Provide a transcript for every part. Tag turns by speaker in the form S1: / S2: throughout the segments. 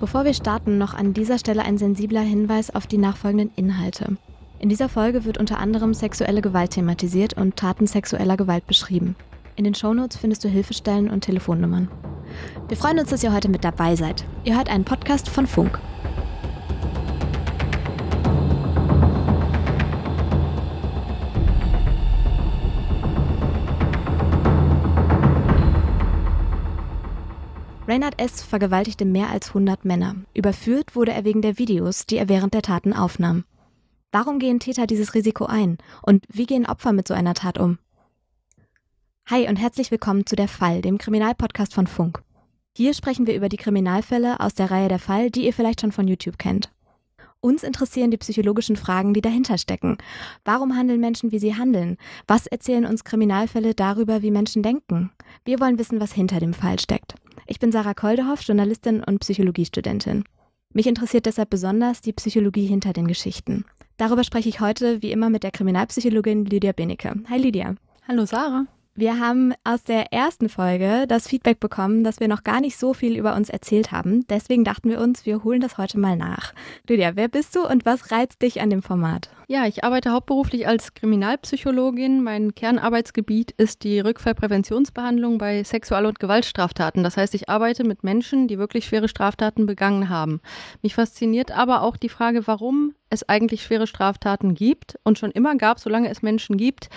S1: Bevor wir starten, noch an dieser Stelle ein sensibler Hinweis auf die nachfolgenden Inhalte. In dieser Folge wird unter anderem sexuelle Gewalt thematisiert und Taten sexueller Gewalt beschrieben. In den Shownotes findest du Hilfestellen und Telefonnummern. Wir freuen uns, dass ihr heute mit dabei seid. Ihr hört einen Podcast von Funk. Reynard S. vergewaltigte mehr als 100 Männer. Überführt wurde er wegen der Videos, die er während der Taten aufnahm. Warum gehen Täter dieses Risiko ein? Und wie gehen Opfer mit so einer Tat um? Hi und herzlich willkommen zu Der Fall, dem Kriminalpodcast von Funk. Hier sprechen wir über die Kriminalfälle aus der Reihe Der Fall, die ihr vielleicht schon von YouTube kennt. Uns interessieren die psychologischen Fragen, die dahinter stecken. Warum handeln Menschen, wie sie handeln? Was erzählen uns Kriminalfälle darüber, wie Menschen denken? Wir wollen wissen, was hinter dem Fall steckt. Ich bin Sarah Koldehoff, Journalistin und Psychologiestudentin. Mich interessiert deshalb besonders die Psychologie hinter den Geschichten. Darüber spreche ich heute wie immer mit der Kriminalpsychologin Lydia Benecke. Hi Lydia.
S2: Hallo Sarah.
S1: Wir haben aus der ersten Folge das Feedback bekommen, dass wir noch gar nicht so viel über uns erzählt haben. Deswegen dachten wir uns, wir holen das heute mal nach. Lydia, wer bist du und was reizt dich an dem Format?
S2: Ja, ich arbeite hauptberuflich als Kriminalpsychologin. Mein Kernarbeitsgebiet ist die Rückfallpräventionsbehandlung bei Sexual- und Gewaltstraftaten. Das heißt, ich arbeite mit Menschen, die wirklich schwere Straftaten begangen haben. Mich fasziniert aber auch die Frage, warum es eigentlich schwere Straftaten gibt und schon immer gab, solange es Menschen gibt.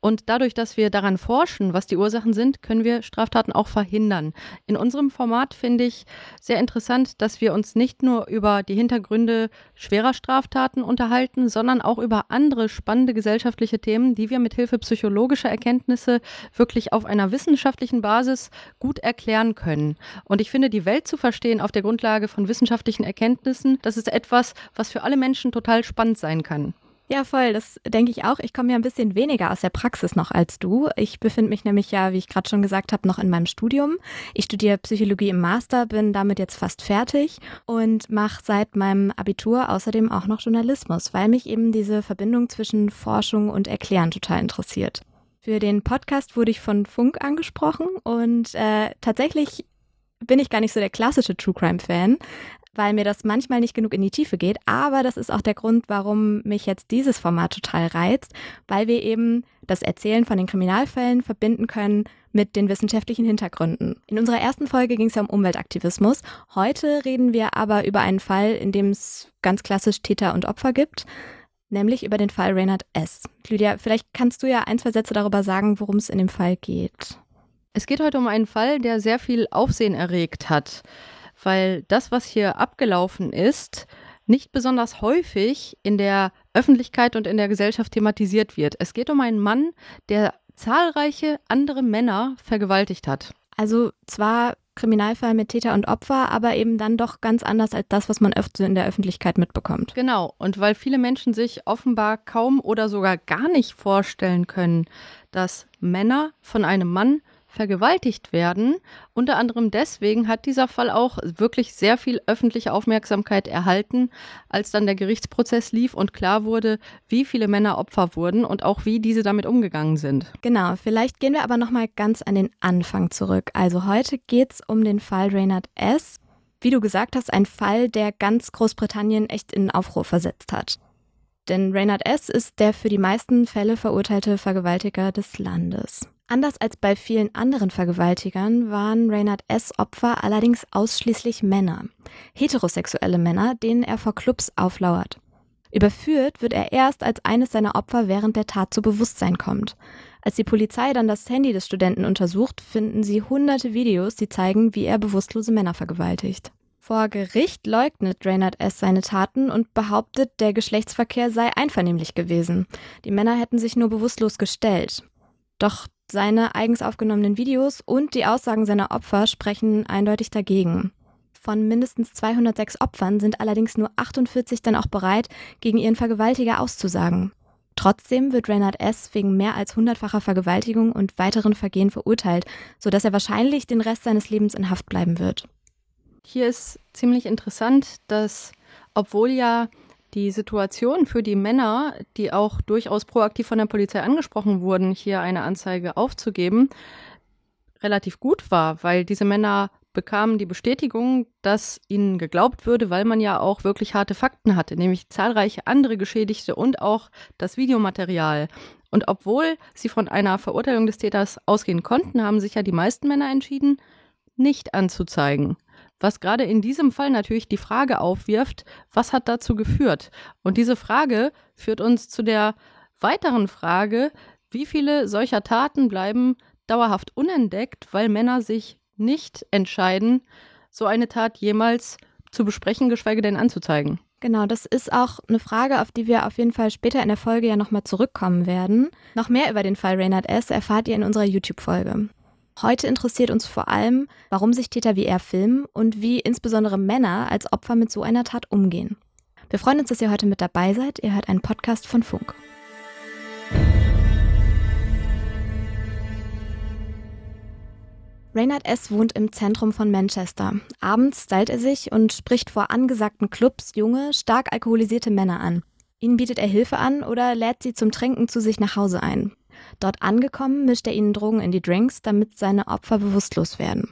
S2: Und dadurch, dass wir daran forschen, was die Ursachen sind, können wir Straftaten auch verhindern. In unserem Format finde ich sehr interessant, dass wir uns nicht nur über die Hintergründe schwerer Straftaten unterhalten, sondern auch über andere spannende gesellschaftliche Themen, die wir mit Hilfe psychologischer Erkenntnisse wirklich auf einer wissenschaftlichen Basis gut erklären können. Und ich finde, die Welt zu verstehen auf der Grundlage von wissenschaftlichen Erkenntnissen, das ist etwas, was für alle Menschen total spannend sein kann.
S1: Ja, voll, das denke ich auch. Ich komme ja ein bisschen weniger aus der Praxis noch als du. Ich befinde mich nämlich ja, wie ich gerade schon gesagt habe, noch in meinem Studium. Ich studiere Psychologie im Master, bin damit jetzt fast fertig und mache seit meinem Abitur außerdem auch noch Journalismus, weil mich eben diese Verbindung zwischen Forschung und Erklären total interessiert. Für den Podcast wurde ich von Funk angesprochen und äh, tatsächlich bin ich gar nicht so der klassische True Crime Fan, weil mir das manchmal nicht genug in die Tiefe geht. Aber das ist auch der Grund, warum mich jetzt dieses Format total reizt, weil wir eben das Erzählen von den Kriminalfällen verbinden können mit den wissenschaftlichen Hintergründen. In unserer ersten Folge ging es ja um Umweltaktivismus. Heute reden wir aber über einen Fall, in dem es ganz klassisch Täter und Opfer gibt, nämlich über den Fall Reynard S. Lydia, vielleicht kannst du ja ein, zwei Sätze darüber sagen, worum es in dem Fall geht.
S2: Es geht heute um einen Fall, der sehr viel Aufsehen erregt hat weil das, was hier abgelaufen ist, nicht besonders häufig in der Öffentlichkeit und in der Gesellschaft thematisiert wird. Es geht um einen Mann, der zahlreiche andere Männer vergewaltigt hat.
S1: Also zwar Kriminalfall mit Täter und Opfer, aber eben dann doch ganz anders als das, was man öfter in der Öffentlichkeit mitbekommt.
S2: Genau, und weil viele Menschen sich offenbar kaum oder sogar gar nicht vorstellen können, dass Männer von einem Mann vergewaltigt werden. Unter anderem deswegen hat dieser Fall auch wirklich sehr viel öffentliche Aufmerksamkeit erhalten, als dann der Gerichtsprozess lief und klar wurde, wie viele Männer Opfer wurden und auch wie diese damit umgegangen sind.
S1: Genau, vielleicht gehen wir aber noch mal ganz an den Anfang zurück. Also heute geht es um den Fall Reynard S. Wie du gesagt hast, ein Fall, der ganz Großbritannien echt in Aufruhr versetzt hat. Denn Reynard S. ist der für die meisten Fälle verurteilte Vergewaltiger des Landes. Anders als bei vielen anderen Vergewaltigern waren Reynard S. Opfer allerdings ausschließlich Männer. Heterosexuelle Männer, denen er vor Clubs auflauert. Überführt wird er erst, als eines seiner Opfer während der Tat zu Bewusstsein kommt. Als die Polizei dann das Handy des Studenten untersucht, finden sie hunderte Videos, die zeigen, wie er bewusstlose Männer vergewaltigt. Vor Gericht leugnet Reynard S. seine Taten und behauptet, der Geschlechtsverkehr sei einvernehmlich gewesen. Die Männer hätten sich nur bewusstlos gestellt. Doch seine eigens aufgenommenen Videos und die Aussagen seiner Opfer sprechen eindeutig dagegen. Von mindestens 206 Opfern sind allerdings nur 48 dann auch bereit, gegen ihren Vergewaltiger auszusagen. Trotzdem wird Reynard S. wegen mehr als hundertfacher Vergewaltigung und weiteren Vergehen verurteilt, sodass er wahrscheinlich den Rest seines Lebens in Haft bleiben wird.
S2: Hier ist ziemlich interessant, dass obwohl ja die Situation für die Männer, die auch durchaus proaktiv von der Polizei angesprochen wurden, hier eine Anzeige aufzugeben, relativ gut war, weil diese Männer bekamen die Bestätigung, dass ihnen geglaubt würde, weil man ja auch wirklich harte Fakten hatte, nämlich zahlreiche andere Geschädigte und auch das Videomaterial. Und obwohl sie von einer Verurteilung des Täters ausgehen konnten, haben sich ja die meisten Männer entschieden, nicht anzuzeigen. Was gerade in diesem Fall natürlich die Frage aufwirft, was hat dazu geführt? Und diese Frage führt uns zu der weiteren Frage, wie viele solcher Taten bleiben dauerhaft unentdeckt, weil Männer sich nicht entscheiden, so eine Tat jemals zu besprechen, geschweige denn anzuzeigen.
S1: Genau, das ist auch eine Frage, auf die wir auf jeden Fall später in der Folge ja nochmal zurückkommen werden. Noch mehr über den Fall Reynard S. erfahrt ihr in unserer YouTube-Folge. Heute interessiert uns vor allem, warum sich Täter wie er filmen und wie insbesondere Männer als Opfer mit so einer Tat umgehen. Wir freuen uns, dass ihr heute mit dabei seid. Ihr hört einen Podcast von Funk. Reynard S. wohnt im Zentrum von Manchester. Abends stylt er sich und spricht vor angesagten Clubs junge, stark alkoholisierte Männer an. Ihnen bietet er Hilfe an oder lädt sie zum Trinken zu sich nach Hause ein. Dort angekommen mischt er ihnen Drogen in die Drinks, damit seine Opfer bewusstlos werden.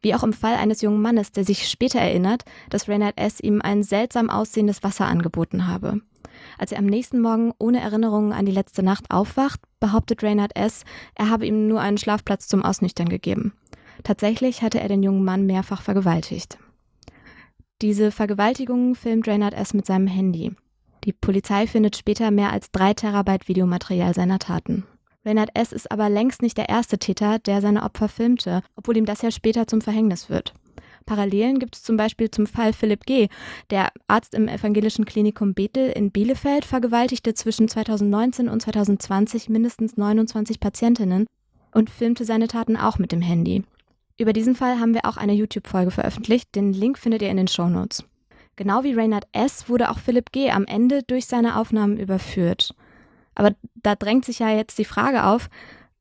S1: Wie auch im Fall eines jungen Mannes, der sich später erinnert, dass Reynard S. ihm ein seltsam aussehendes Wasser angeboten habe. Als er am nächsten Morgen ohne Erinnerungen an die letzte Nacht aufwacht, behauptet Reynard S., er habe ihm nur einen Schlafplatz zum Ausnüchtern gegeben. Tatsächlich hatte er den jungen Mann mehrfach vergewaltigt. Diese Vergewaltigungen filmt Reynard S. mit seinem Handy. Die Polizei findet später mehr als drei Terabyte Videomaterial seiner Taten. Reynard S. ist aber längst nicht der erste Täter, der seine Opfer filmte, obwohl ihm das ja später zum Verhängnis wird. Parallelen gibt es zum Beispiel zum Fall Philipp G. Der Arzt im evangelischen Klinikum Bethel in Bielefeld vergewaltigte zwischen 2019 und 2020 mindestens 29 Patientinnen und filmte seine Taten auch mit dem Handy. Über diesen Fall haben wir auch eine YouTube-Folge veröffentlicht. Den Link findet ihr in den Show Notes. Genau wie Reynard S. wurde auch Philipp G. am Ende durch seine Aufnahmen überführt. Aber da drängt sich ja jetzt die Frage auf,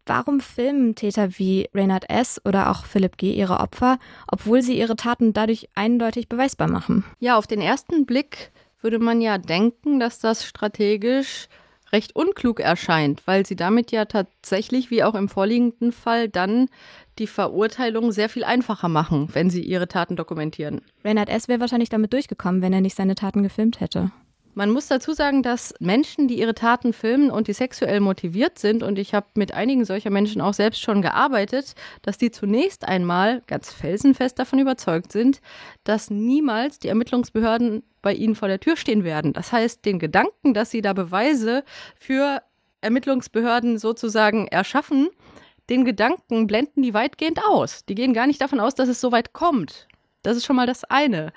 S1: warum filmen Täter wie Reynard S. oder auch Philipp G. ihre Opfer, obwohl sie ihre Taten dadurch eindeutig beweisbar machen?
S2: Ja, auf den ersten Blick würde man ja denken, dass das strategisch recht unklug erscheint, weil sie damit ja tatsächlich, wie auch im vorliegenden Fall, dann die Verurteilung sehr viel einfacher machen, wenn sie ihre Taten dokumentieren.
S1: Reinhard S. wäre wahrscheinlich damit durchgekommen, wenn er nicht seine Taten gefilmt hätte.
S2: Man muss dazu sagen, dass Menschen, die ihre Taten filmen und die sexuell motiviert sind, und ich habe mit einigen solcher Menschen auch selbst schon gearbeitet, dass die zunächst einmal ganz felsenfest davon überzeugt sind, dass niemals die Ermittlungsbehörden bei ihnen vor der Tür stehen werden. Das heißt, den Gedanken, dass sie da Beweise für Ermittlungsbehörden sozusagen erschaffen, den Gedanken blenden die weitgehend aus. Die gehen gar nicht davon aus, dass es so weit kommt. Das ist schon mal das eine.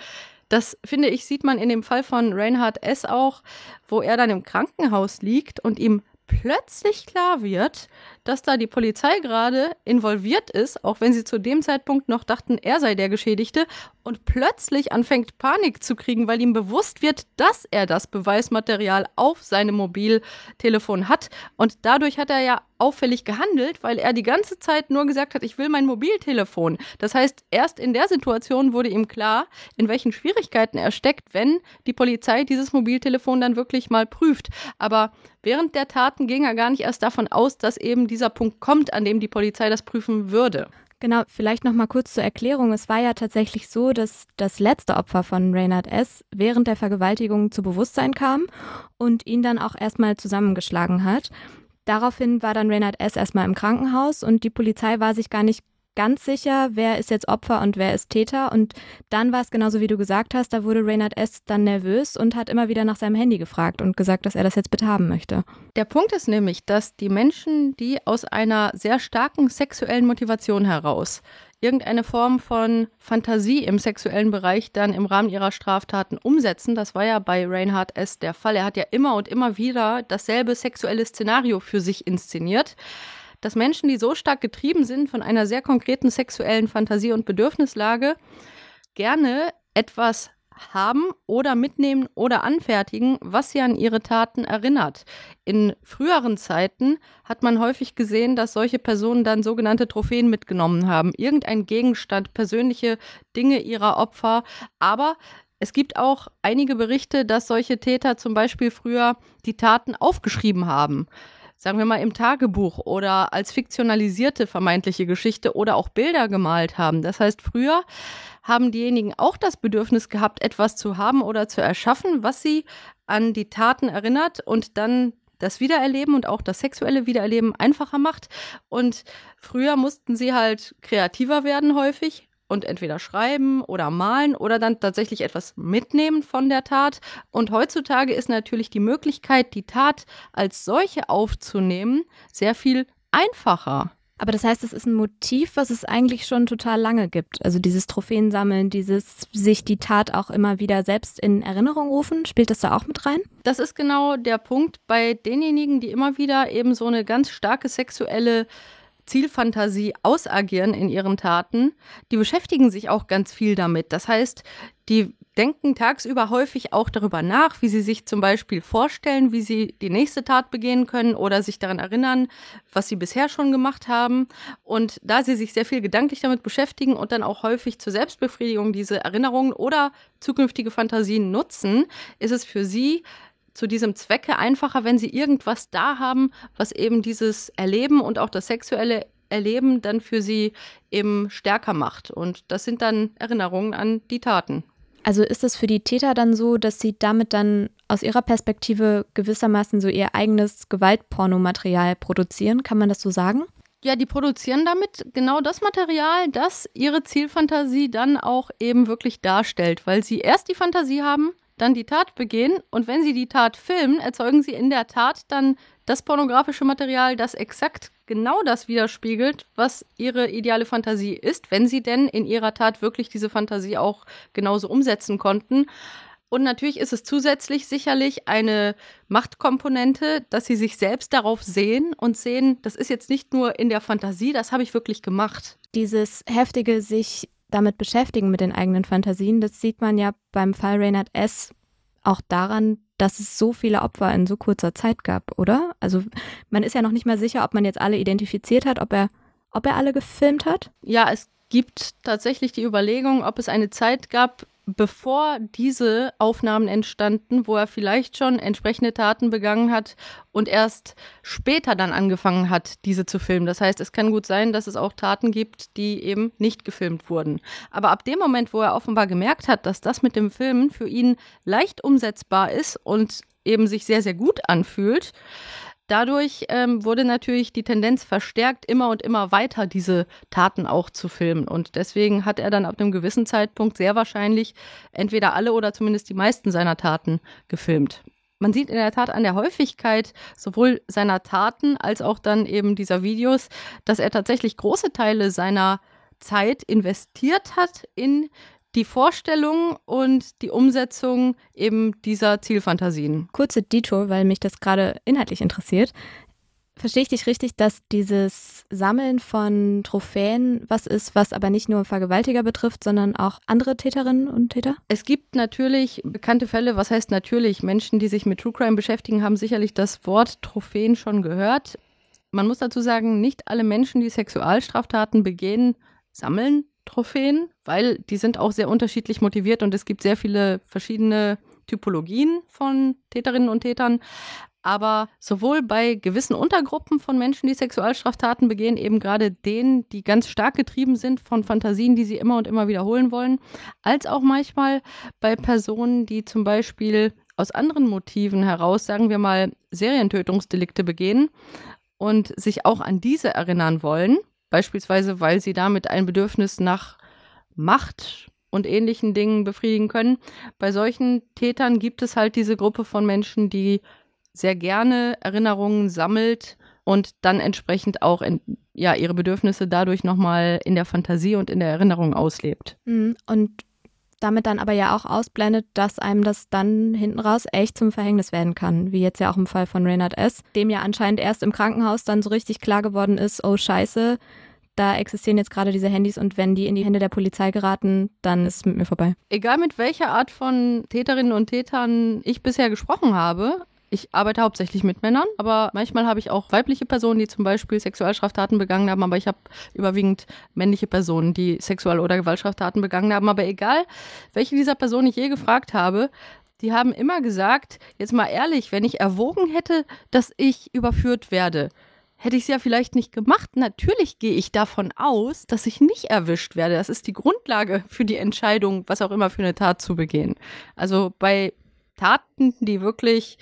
S2: Das finde ich, sieht man in dem Fall von Reinhard S. auch, wo er dann im Krankenhaus liegt und ihm plötzlich klar wird, dass da die Polizei gerade involviert ist, auch wenn sie zu dem Zeitpunkt noch dachten, er sei der Geschädigte, und plötzlich anfängt Panik zu kriegen, weil ihm bewusst wird, dass er das Beweismaterial auf seinem Mobiltelefon hat. Und dadurch hat er ja auffällig gehandelt, weil er die ganze Zeit nur gesagt hat, ich will mein Mobiltelefon. Das heißt, erst in der Situation wurde ihm klar, in welchen Schwierigkeiten er steckt, wenn die Polizei dieses Mobiltelefon dann wirklich mal prüft. Aber während der Taten ging er gar nicht erst davon aus, dass eben dieser Punkt kommt, an dem die Polizei das prüfen würde.
S1: Genau, vielleicht noch mal kurz zur Erklärung. Es war ja tatsächlich so, dass das letzte Opfer von Reynard S. während der Vergewaltigung zu Bewusstsein kam und ihn dann auch erstmal zusammengeschlagen hat. Daraufhin war dann Reynard S. erstmal im Krankenhaus und die Polizei war sich gar nicht ganz sicher, wer ist jetzt Opfer und wer ist Täter. Und dann war es genauso, wie du gesagt hast, da wurde Reynard S. dann nervös und hat immer wieder nach seinem Handy gefragt und gesagt, dass er das jetzt bitte haben möchte.
S2: Der Punkt ist nämlich, dass die Menschen, die aus einer sehr starken sexuellen Motivation heraus irgendeine Form von Fantasie im sexuellen Bereich dann im Rahmen ihrer Straftaten umsetzen. Das war ja bei Reinhard S. der Fall. Er hat ja immer und immer wieder dasselbe sexuelle Szenario für sich inszeniert dass Menschen, die so stark getrieben sind von einer sehr konkreten sexuellen Fantasie und Bedürfnislage, gerne etwas haben oder mitnehmen oder anfertigen, was sie an ihre Taten erinnert. In früheren Zeiten hat man häufig gesehen, dass solche Personen dann sogenannte Trophäen mitgenommen haben. Irgendein Gegenstand, persönliche Dinge ihrer Opfer. Aber es gibt auch einige Berichte, dass solche Täter zum Beispiel früher die Taten aufgeschrieben haben sagen wir mal im Tagebuch oder als fiktionalisierte vermeintliche Geschichte oder auch Bilder gemalt haben. Das heißt, früher haben diejenigen auch das Bedürfnis gehabt, etwas zu haben oder zu erschaffen, was sie an die Taten erinnert und dann das Wiedererleben und auch das sexuelle Wiedererleben einfacher macht. Und früher mussten sie halt kreativer werden häufig und entweder schreiben oder malen oder dann tatsächlich etwas mitnehmen von der Tat. Und heutzutage ist natürlich die Möglichkeit, die Tat als solche aufzunehmen, sehr viel einfacher.
S1: Aber das heißt, es ist ein Motiv, was es eigentlich schon total lange gibt. Also dieses Trophäensammeln, dieses sich die Tat auch immer wieder selbst in Erinnerung rufen, spielt das da auch mit rein?
S2: Das ist genau der Punkt bei denjenigen, die immer wieder eben so eine ganz starke sexuelle Zielfantasie ausagieren in ihren Taten, die beschäftigen sich auch ganz viel damit. Das heißt, die denken tagsüber häufig auch darüber nach, wie sie sich zum Beispiel vorstellen, wie sie die nächste Tat begehen können oder sich daran erinnern, was sie bisher schon gemacht haben. Und da sie sich sehr viel gedanklich damit beschäftigen und dann auch häufig zur Selbstbefriedigung diese Erinnerungen oder zukünftige Fantasien nutzen, ist es für sie zu diesem Zwecke einfacher, wenn sie irgendwas da haben, was eben dieses Erleben und auch das sexuelle Erleben dann für sie eben stärker macht. Und das sind dann Erinnerungen an die Taten.
S1: Also ist es für die Täter dann so, dass sie damit dann aus ihrer Perspektive gewissermaßen so ihr eigenes Gewaltpornomaterial produzieren? Kann man das so sagen?
S2: Ja, die produzieren damit genau das Material, das ihre Zielfantasie dann auch eben wirklich darstellt, weil sie erst die Fantasie haben, dann die Tat begehen und wenn sie die Tat filmen, erzeugen sie in der Tat dann das pornografische Material, das exakt genau das widerspiegelt, was ihre ideale Fantasie ist, wenn sie denn in ihrer Tat wirklich diese Fantasie auch genauso umsetzen konnten. Und natürlich ist es zusätzlich sicherlich eine Machtkomponente, dass sie sich selbst darauf sehen und sehen, das ist jetzt nicht nur in der Fantasie, das habe ich wirklich gemacht.
S1: Dieses heftige sich damit beschäftigen mit den eigenen Fantasien, das sieht man ja beim Fall Reynard S. auch daran, dass es so viele Opfer in so kurzer Zeit gab, oder? Also man ist ja noch nicht mal sicher, ob man jetzt alle identifiziert hat, ob er, ob er alle gefilmt hat.
S2: Ja, es gibt tatsächlich die Überlegung, ob es eine Zeit gab, bevor diese Aufnahmen entstanden, wo er vielleicht schon entsprechende Taten begangen hat und erst später dann angefangen hat, diese zu filmen. Das heißt, es kann gut sein, dass es auch Taten gibt, die eben nicht gefilmt wurden. Aber ab dem Moment, wo er offenbar gemerkt hat, dass das mit dem Filmen für ihn leicht umsetzbar ist und eben sich sehr, sehr gut anfühlt, Dadurch ähm, wurde natürlich die Tendenz verstärkt, immer und immer weiter diese Taten auch zu filmen. Und deswegen hat er dann ab einem gewissen Zeitpunkt sehr wahrscheinlich entweder alle oder zumindest die meisten seiner Taten gefilmt. Man sieht in der Tat an der Häufigkeit sowohl seiner Taten als auch dann eben dieser Videos, dass er tatsächlich große Teile seiner Zeit investiert hat in die Vorstellung und die Umsetzung eben dieser Zielfantasien.
S1: Kurze Detour, weil mich das gerade inhaltlich interessiert. Verstehe ich dich richtig, dass dieses Sammeln von Trophäen was ist, was aber nicht nur Vergewaltiger betrifft, sondern auch andere Täterinnen und Täter?
S2: Es gibt natürlich bekannte Fälle, was heißt natürlich? Menschen, die sich mit True Crime beschäftigen, haben sicherlich das Wort Trophäen schon gehört. Man muss dazu sagen, nicht alle Menschen, die Sexualstraftaten begehen, sammeln Trophäen, weil die sind auch sehr unterschiedlich motiviert und es gibt sehr viele verschiedene Typologien von Täterinnen und Tätern. Aber sowohl bei gewissen Untergruppen von Menschen, die Sexualstraftaten begehen, eben gerade denen, die ganz stark getrieben sind von Fantasien, die sie immer und immer wiederholen wollen, als auch manchmal bei Personen, die zum Beispiel aus anderen Motiven heraus, sagen wir mal, Serientötungsdelikte begehen und sich auch an diese erinnern wollen beispielsweise weil sie damit ein Bedürfnis nach Macht und ähnlichen Dingen befriedigen können. Bei solchen Tätern gibt es halt diese Gruppe von Menschen, die sehr gerne Erinnerungen sammelt und dann entsprechend auch in, ja, ihre Bedürfnisse dadurch nochmal in der Fantasie und in der Erinnerung auslebt.
S1: Mhm. Und damit dann aber ja auch ausblendet, dass einem das dann hinten raus echt zum Verhängnis werden kann, wie jetzt ja auch im Fall von Reynard S., dem ja anscheinend erst im Krankenhaus dann so richtig klar geworden ist, oh scheiße, da existieren jetzt gerade diese Handys und wenn die in die Hände der Polizei geraten, dann ist es mit mir vorbei.
S2: Egal mit welcher Art von Täterinnen und Tätern ich bisher gesprochen habe, ich arbeite hauptsächlich mit Männern, aber manchmal habe ich auch weibliche Personen, die zum Beispiel Sexualstraftaten begangen haben, aber ich habe überwiegend männliche Personen, die Sexual- oder Gewaltstraftaten begangen haben. Aber egal, welche dieser Personen ich je gefragt habe, Die haben immer gesagt, jetzt mal ehrlich, wenn ich erwogen hätte, dass ich überführt werde, hätte ich es ja vielleicht nicht gemacht. Natürlich gehe ich davon aus, dass ich nicht erwischt werde. Das ist die Grundlage für die Entscheidung, was auch immer für eine Tat zu begehen. Also bei Taten, die wirklich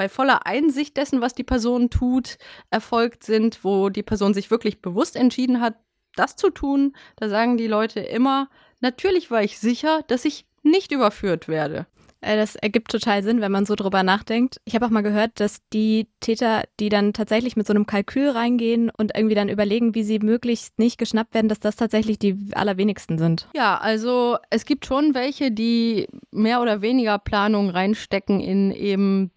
S2: bei voller Einsicht dessen, was die Person tut, erfolgt sind, wo die Person sich wirklich bewusst entschieden hat, das zu tun, da sagen die Leute immer, natürlich war ich sicher, dass ich nicht überführt werde.
S1: Äh, das ergibt total Sinn, wenn man so drüber nachdenkt. Ich habe auch mal gehört, dass die Täter, die dann tatsächlich mit so einem Kalkül reingehen und irgendwie dann überlegen, wie sie möglichst nicht geschnappt werden, dass das tatsächlich die allerwenigsten sind.
S2: Ja, also es gibt schon welche, die mehr oder weniger Planung reinstecken in eben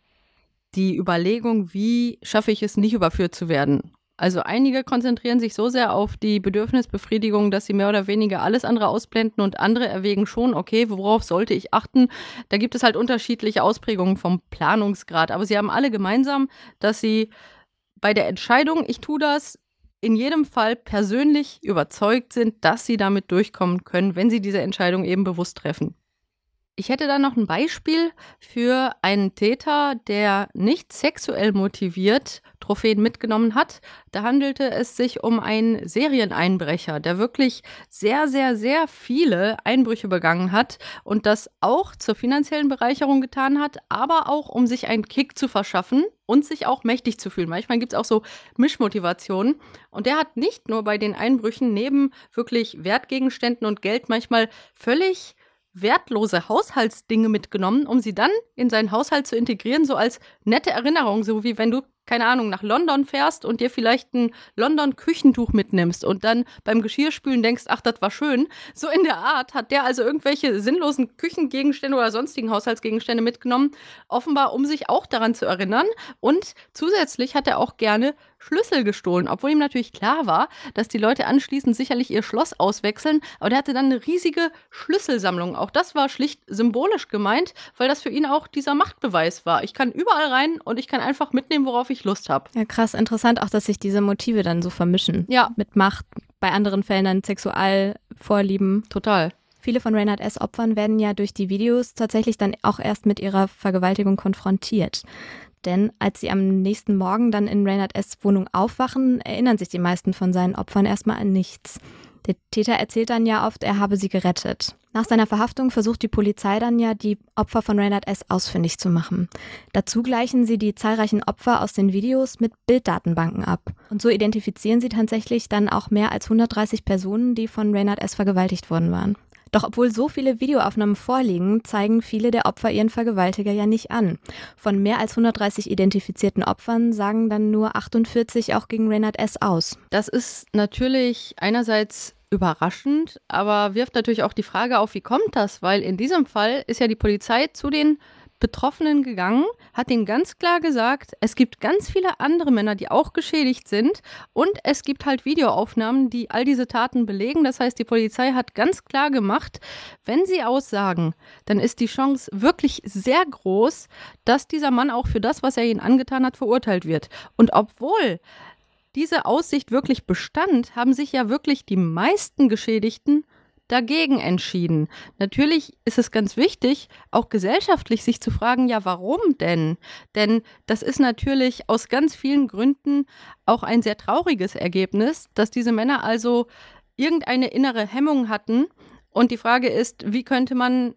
S2: die Überlegung, wie schaffe ich es nicht überführt zu werden. Also einige konzentrieren sich so sehr auf die Bedürfnisbefriedigung, dass sie mehr oder weniger alles andere ausblenden und andere erwägen schon, okay, worauf sollte ich achten? Da gibt es halt unterschiedliche Ausprägungen vom Planungsgrad, aber sie haben alle gemeinsam, dass sie bei der Entscheidung, ich tue das, in jedem Fall persönlich überzeugt sind, dass sie damit durchkommen können, wenn sie diese Entscheidung eben bewusst treffen. Ich hätte da noch ein Beispiel für einen Täter, der nicht sexuell motiviert Trophäen mitgenommen hat. Da handelte es sich um einen Serieneinbrecher, der wirklich sehr, sehr, sehr viele Einbrüche begangen hat und das auch zur finanziellen Bereicherung getan hat, aber auch um sich einen Kick zu verschaffen und sich auch mächtig zu fühlen. Manchmal gibt es auch so Mischmotivationen. Und der hat nicht nur bei den Einbrüchen neben wirklich Wertgegenständen und Geld manchmal völlig wertlose Haushaltsdinge mitgenommen, um sie dann in seinen Haushalt zu integrieren, so als nette Erinnerung, so wie wenn du keine Ahnung, nach London fährst und dir vielleicht ein London-Küchentuch mitnimmst und dann beim Geschirrspülen denkst, ach, das war schön. So in der Art hat der also irgendwelche sinnlosen Küchengegenstände oder sonstigen Haushaltsgegenstände mitgenommen, offenbar um sich auch daran zu erinnern. Und zusätzlich hat er auch gerne Schlüssel gestohlen, obwohl ihm natürlich klar war, dass die Leute anschließend sicherlich ihr Schloss auswechseln. Aber der hatte dann eine riesige Schlüsselsammlung. Auch das war schlicht symbolisch gemeint, weil das für ihn auch dieser Machtbeweis war. Ich kann überall rein und ich kann einfach mitnehmen, worauf ich Lust habe.
S1: Ja, krass. Interessant auch, dass sich diese Motive dann so vermischen.
S2: Ja.
S1: Mit Macht, bei anderen Fällen dann Sexualvorlieben.
S2: Total.
S1: Viele von Reynard S. Opfern werden ja durch die Videos tatsächlich dann auch erst mit ihrer Vergewaltigung konfrontiert. Denn als sie am nächsten Morgen dann in Reynard S. Wohnung aufwachen, erinnern sich die meisten von seinen Opfern erstmal an nichts. Der Täter erzählt dann ja oft, er habe sie gerettet. Nach seiner Verhaftung versucht die Polizei dann ja, die Opfer von Reynard S. ausfindig zu machen. Dazu gleichen sie die zahlreichen Opfer aus den Videos mit Bilddatenbanken ab. Und so identifizieren sie tatsächlich dann auch mehr als 130 Personen, die von Reynard S. vergewaltigt worden waren. Doch obwohl so viele Videoaufnahmen vorliegen, zeigen viele der Opfer ihren Vergewaltiger ja nicht an. Von mehr als 130 identifizierten Opfern sagen dann nur 48 auch gegen Reynard S. aus.
S2: Das ist natürlich einerseits überraschend, aber wirft natürlich auch die Frage auf, wie kommt das? Weil in diesem Fall ist ja die Polizei zu den Betroffenen gegangen, hat ihnen ganz klar gesagt, es gibt ganz viele andere Männer, die auch geschädigt sind und es gibt halt Videoaufnahmen, die all diese Taten belegen. Das heißt, die Polizei hat ganz klar gemacht, wenn sie aussagen, dann ist die Chance wirklich sehr groß, dass dieser Mann auch für das, was er ihnen angetan hat, verurteilt wird. Und obwohl diese Aussicht wirklich bestand, haben sich ja wirklich die meisten Geschädigten dagegen entschieden. Natürlich ist es ganz wichtig, auch gesellschaftlich sich zu fragen, ja, warum denn? Denn das ist natürlich aus ganz vielen Gründen auch ein sehr trauriges Ergebnis, dass diese Männer also irgendeine innere Hemmung hatten. Und die Frage ist, wie könnte man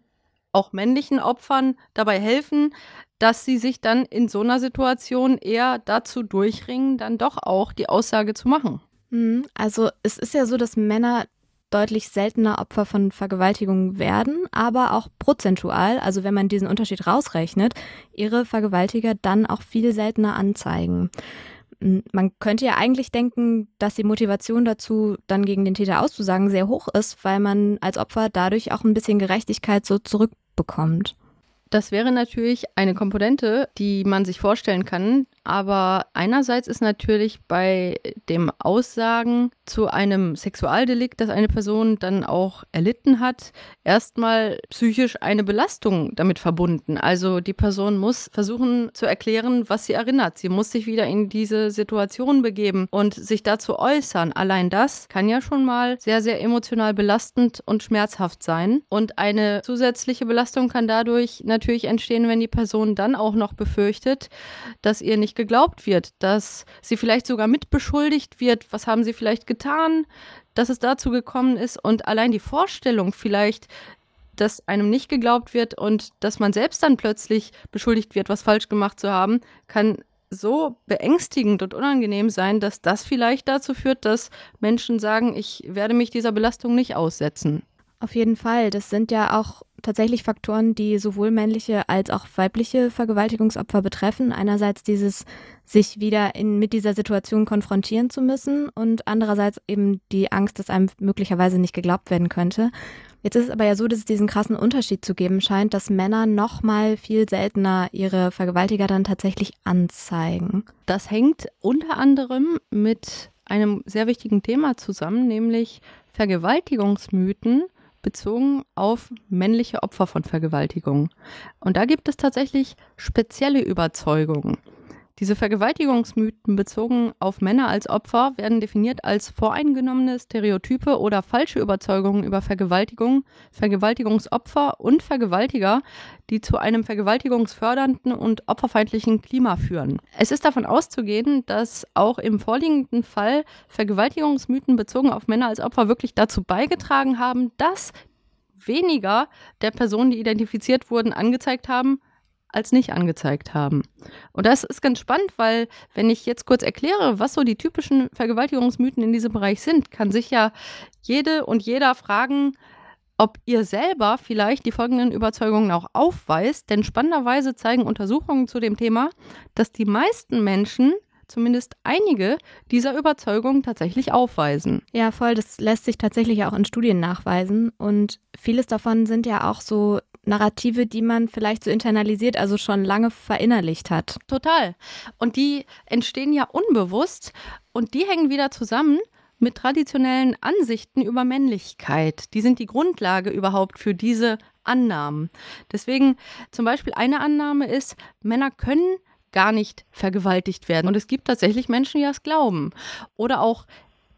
S2: auch männlichen Opfern dabei helfen, dass sie sich dann in so einer Situation eher dazu durchringen, dann doch auch die Aussage zu machen.
S1: Mhm. Also es ist ja so, dass Männer deutlich seltener Opfer von Vergewaltigungen werden, aber auch prozentual, also wenn man diesen Unterschied rausrechnet, ihre Vergewaltiger dann auch viel seltener anzeigen. Man könnte ja eigentlich denken, dass die Motivation dazu, dann gegen den Täter auszusagen, sehr hoch ist, weil man als Opfer dadurch auch ein bisschen Gerechtigkeit so zurückbekommt.
S2: Das wäre natürlich eine Komponente, die man sich vorstellen kann. Aber einerseits ist natürlich bei dem Aussagen zu einem Sexualdelikt, das eine Person dann auch erlitten hat, erstmal psychisch eine Belastung damit verbunden. Also die Person muss versuchen zu erklären, was sie erinnert. Sie muss sich wieder in diese Situation begeben und sich dazu äußern. Allein das kann ja schon mal sehr, sehr emotional belastend und schmerzhaft sein. Und eine zusätzliche Belastung kann dadurch natürlich entstehen, wenn die Person dann auch noch befürchtet, dass ihr nicht geglaubt wird, dass sie vielleicht sogar mitbeschuldigt wird. Was haben sie vielleicht getan, dass es dazu gekommen ist? Und allein die Vorstellung vielleicht, dass einem nicht geglaubt wird und dass man selbst dann plötzlich beschuldigt wird, was falsch gemacht zu haben, kann so beängstigend und unangenehm sein, dass das vielleicht dazu führt, dass Menschen sagen, ich werde mich dieser Belastung nicht aussetzen.
S1: Auf jeden Fall. Das sind ja auch tatsächlich Faktoren, die sowohl männliche als auch weibliche Vergewaltigungsopfer betreffen. Einerseits dieses sich wieder in, mit dieser Situation konfrontieren zu müssen und andererseits eben die Angst, dass einem möglicherweise nicht geglaubt werden könnte. Jetzt ist es aber ja so, dass es diesen krassen Unterschied zu geben scheint, dass Männer noch mal viel seltener ihre Vergewaltiger dann tatsächlich anzeigen.
S2: Das hängt unter anderem mit einem sehr wichtigen Thema zusammen, nämlich Vergewaltigungsmythen bezogen auf männliche Opfer von Vergewaltigung. Und da gibt es tatsächlich spezielle Überzeugungen. Diese Vergewaltigungsmythen bezogen auf Männer als Opfer werden definiert als voreingenommene Stereotype oder falsche Überzeugungen über Vergewaltigung, Vergewaltigungsopfer und Vergewaltiger, die zu einem vergewaltigungsfördernden und opferfeindlichen Klima führen. Es ist davon auszugehen, dass auch im vorliegenden Fall Vergewaltigungsmythen bezogen auf Männer als Opfer wirklich dazu beigetragen haben, dass weniger der Personen, die identifiziert wurden, angezeigt haben, als nicht angezeigt haben. Und das ist ganz spannend, weil wenn ich jetzt kurz erkläre, was so die typischen Vergewaltigungsmythen in diesem Bereich sind, kann sich ja jede und jeder fragen, ob ihr selber vielleicht die folgenden Überzeugungen auch aufweist. Denn spannenderweise zeigen Untersuchungen zu dem Thema, dass die meisten Menschen zumindest einige dieser Überzeugungen tatsächlich aufweisen.
S1: Ja, voll. Das lässt sich tatsächlich auch in Studien nachweisen. Und vieles davon sind ja auch so Narrative, die man vielleicht so internalisiert, also schon lange verinnerlicht hat.
S2: Total. Und die entstehen ja unbewusst und die hängen wieder zusammen mit traditionellen Ansichten über Männlichkeit. Die sind die Grundlage überhaupt für diese Annahmen. Deswegen zum Beispiel eine Annahme ist, Männer können gar nicht vergewaltigt werden. Und es gibt tatsächlich Menschen, die das glauben. Oder auch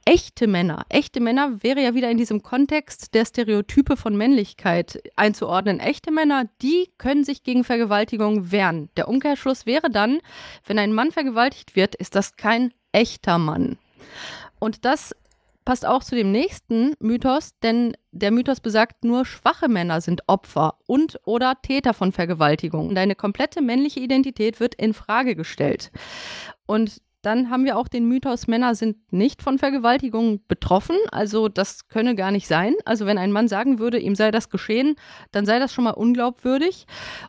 S2: echte Männer. Echte Männer wäre ja wieder in diesem Kontext der Stereotype von Männlichkeit einzuordnen. Echte Männer, die können sich gegen Vergewaltigung wehren. Der Umkehrschluss wäre dann, wenn ein Mann vergewaltigt wird, ist das kein echter Mann. Und das passt auch zu dem nächsten Mythos, denn der Mythos besagt, nur schwache Männer sind Opfer und oder Täter von Vergewaltigung. Deine komplette männliche Identität wird in Frage gestellt. Und dann haben wir auch den Mythos, Männer sind nicht von Vergewaltigung betroffen. Also das könne gar nicht sein. Also wenn ein Mann sagen würde, ihm sei das geschehen, dann sei das schon mal unglaubwürdig.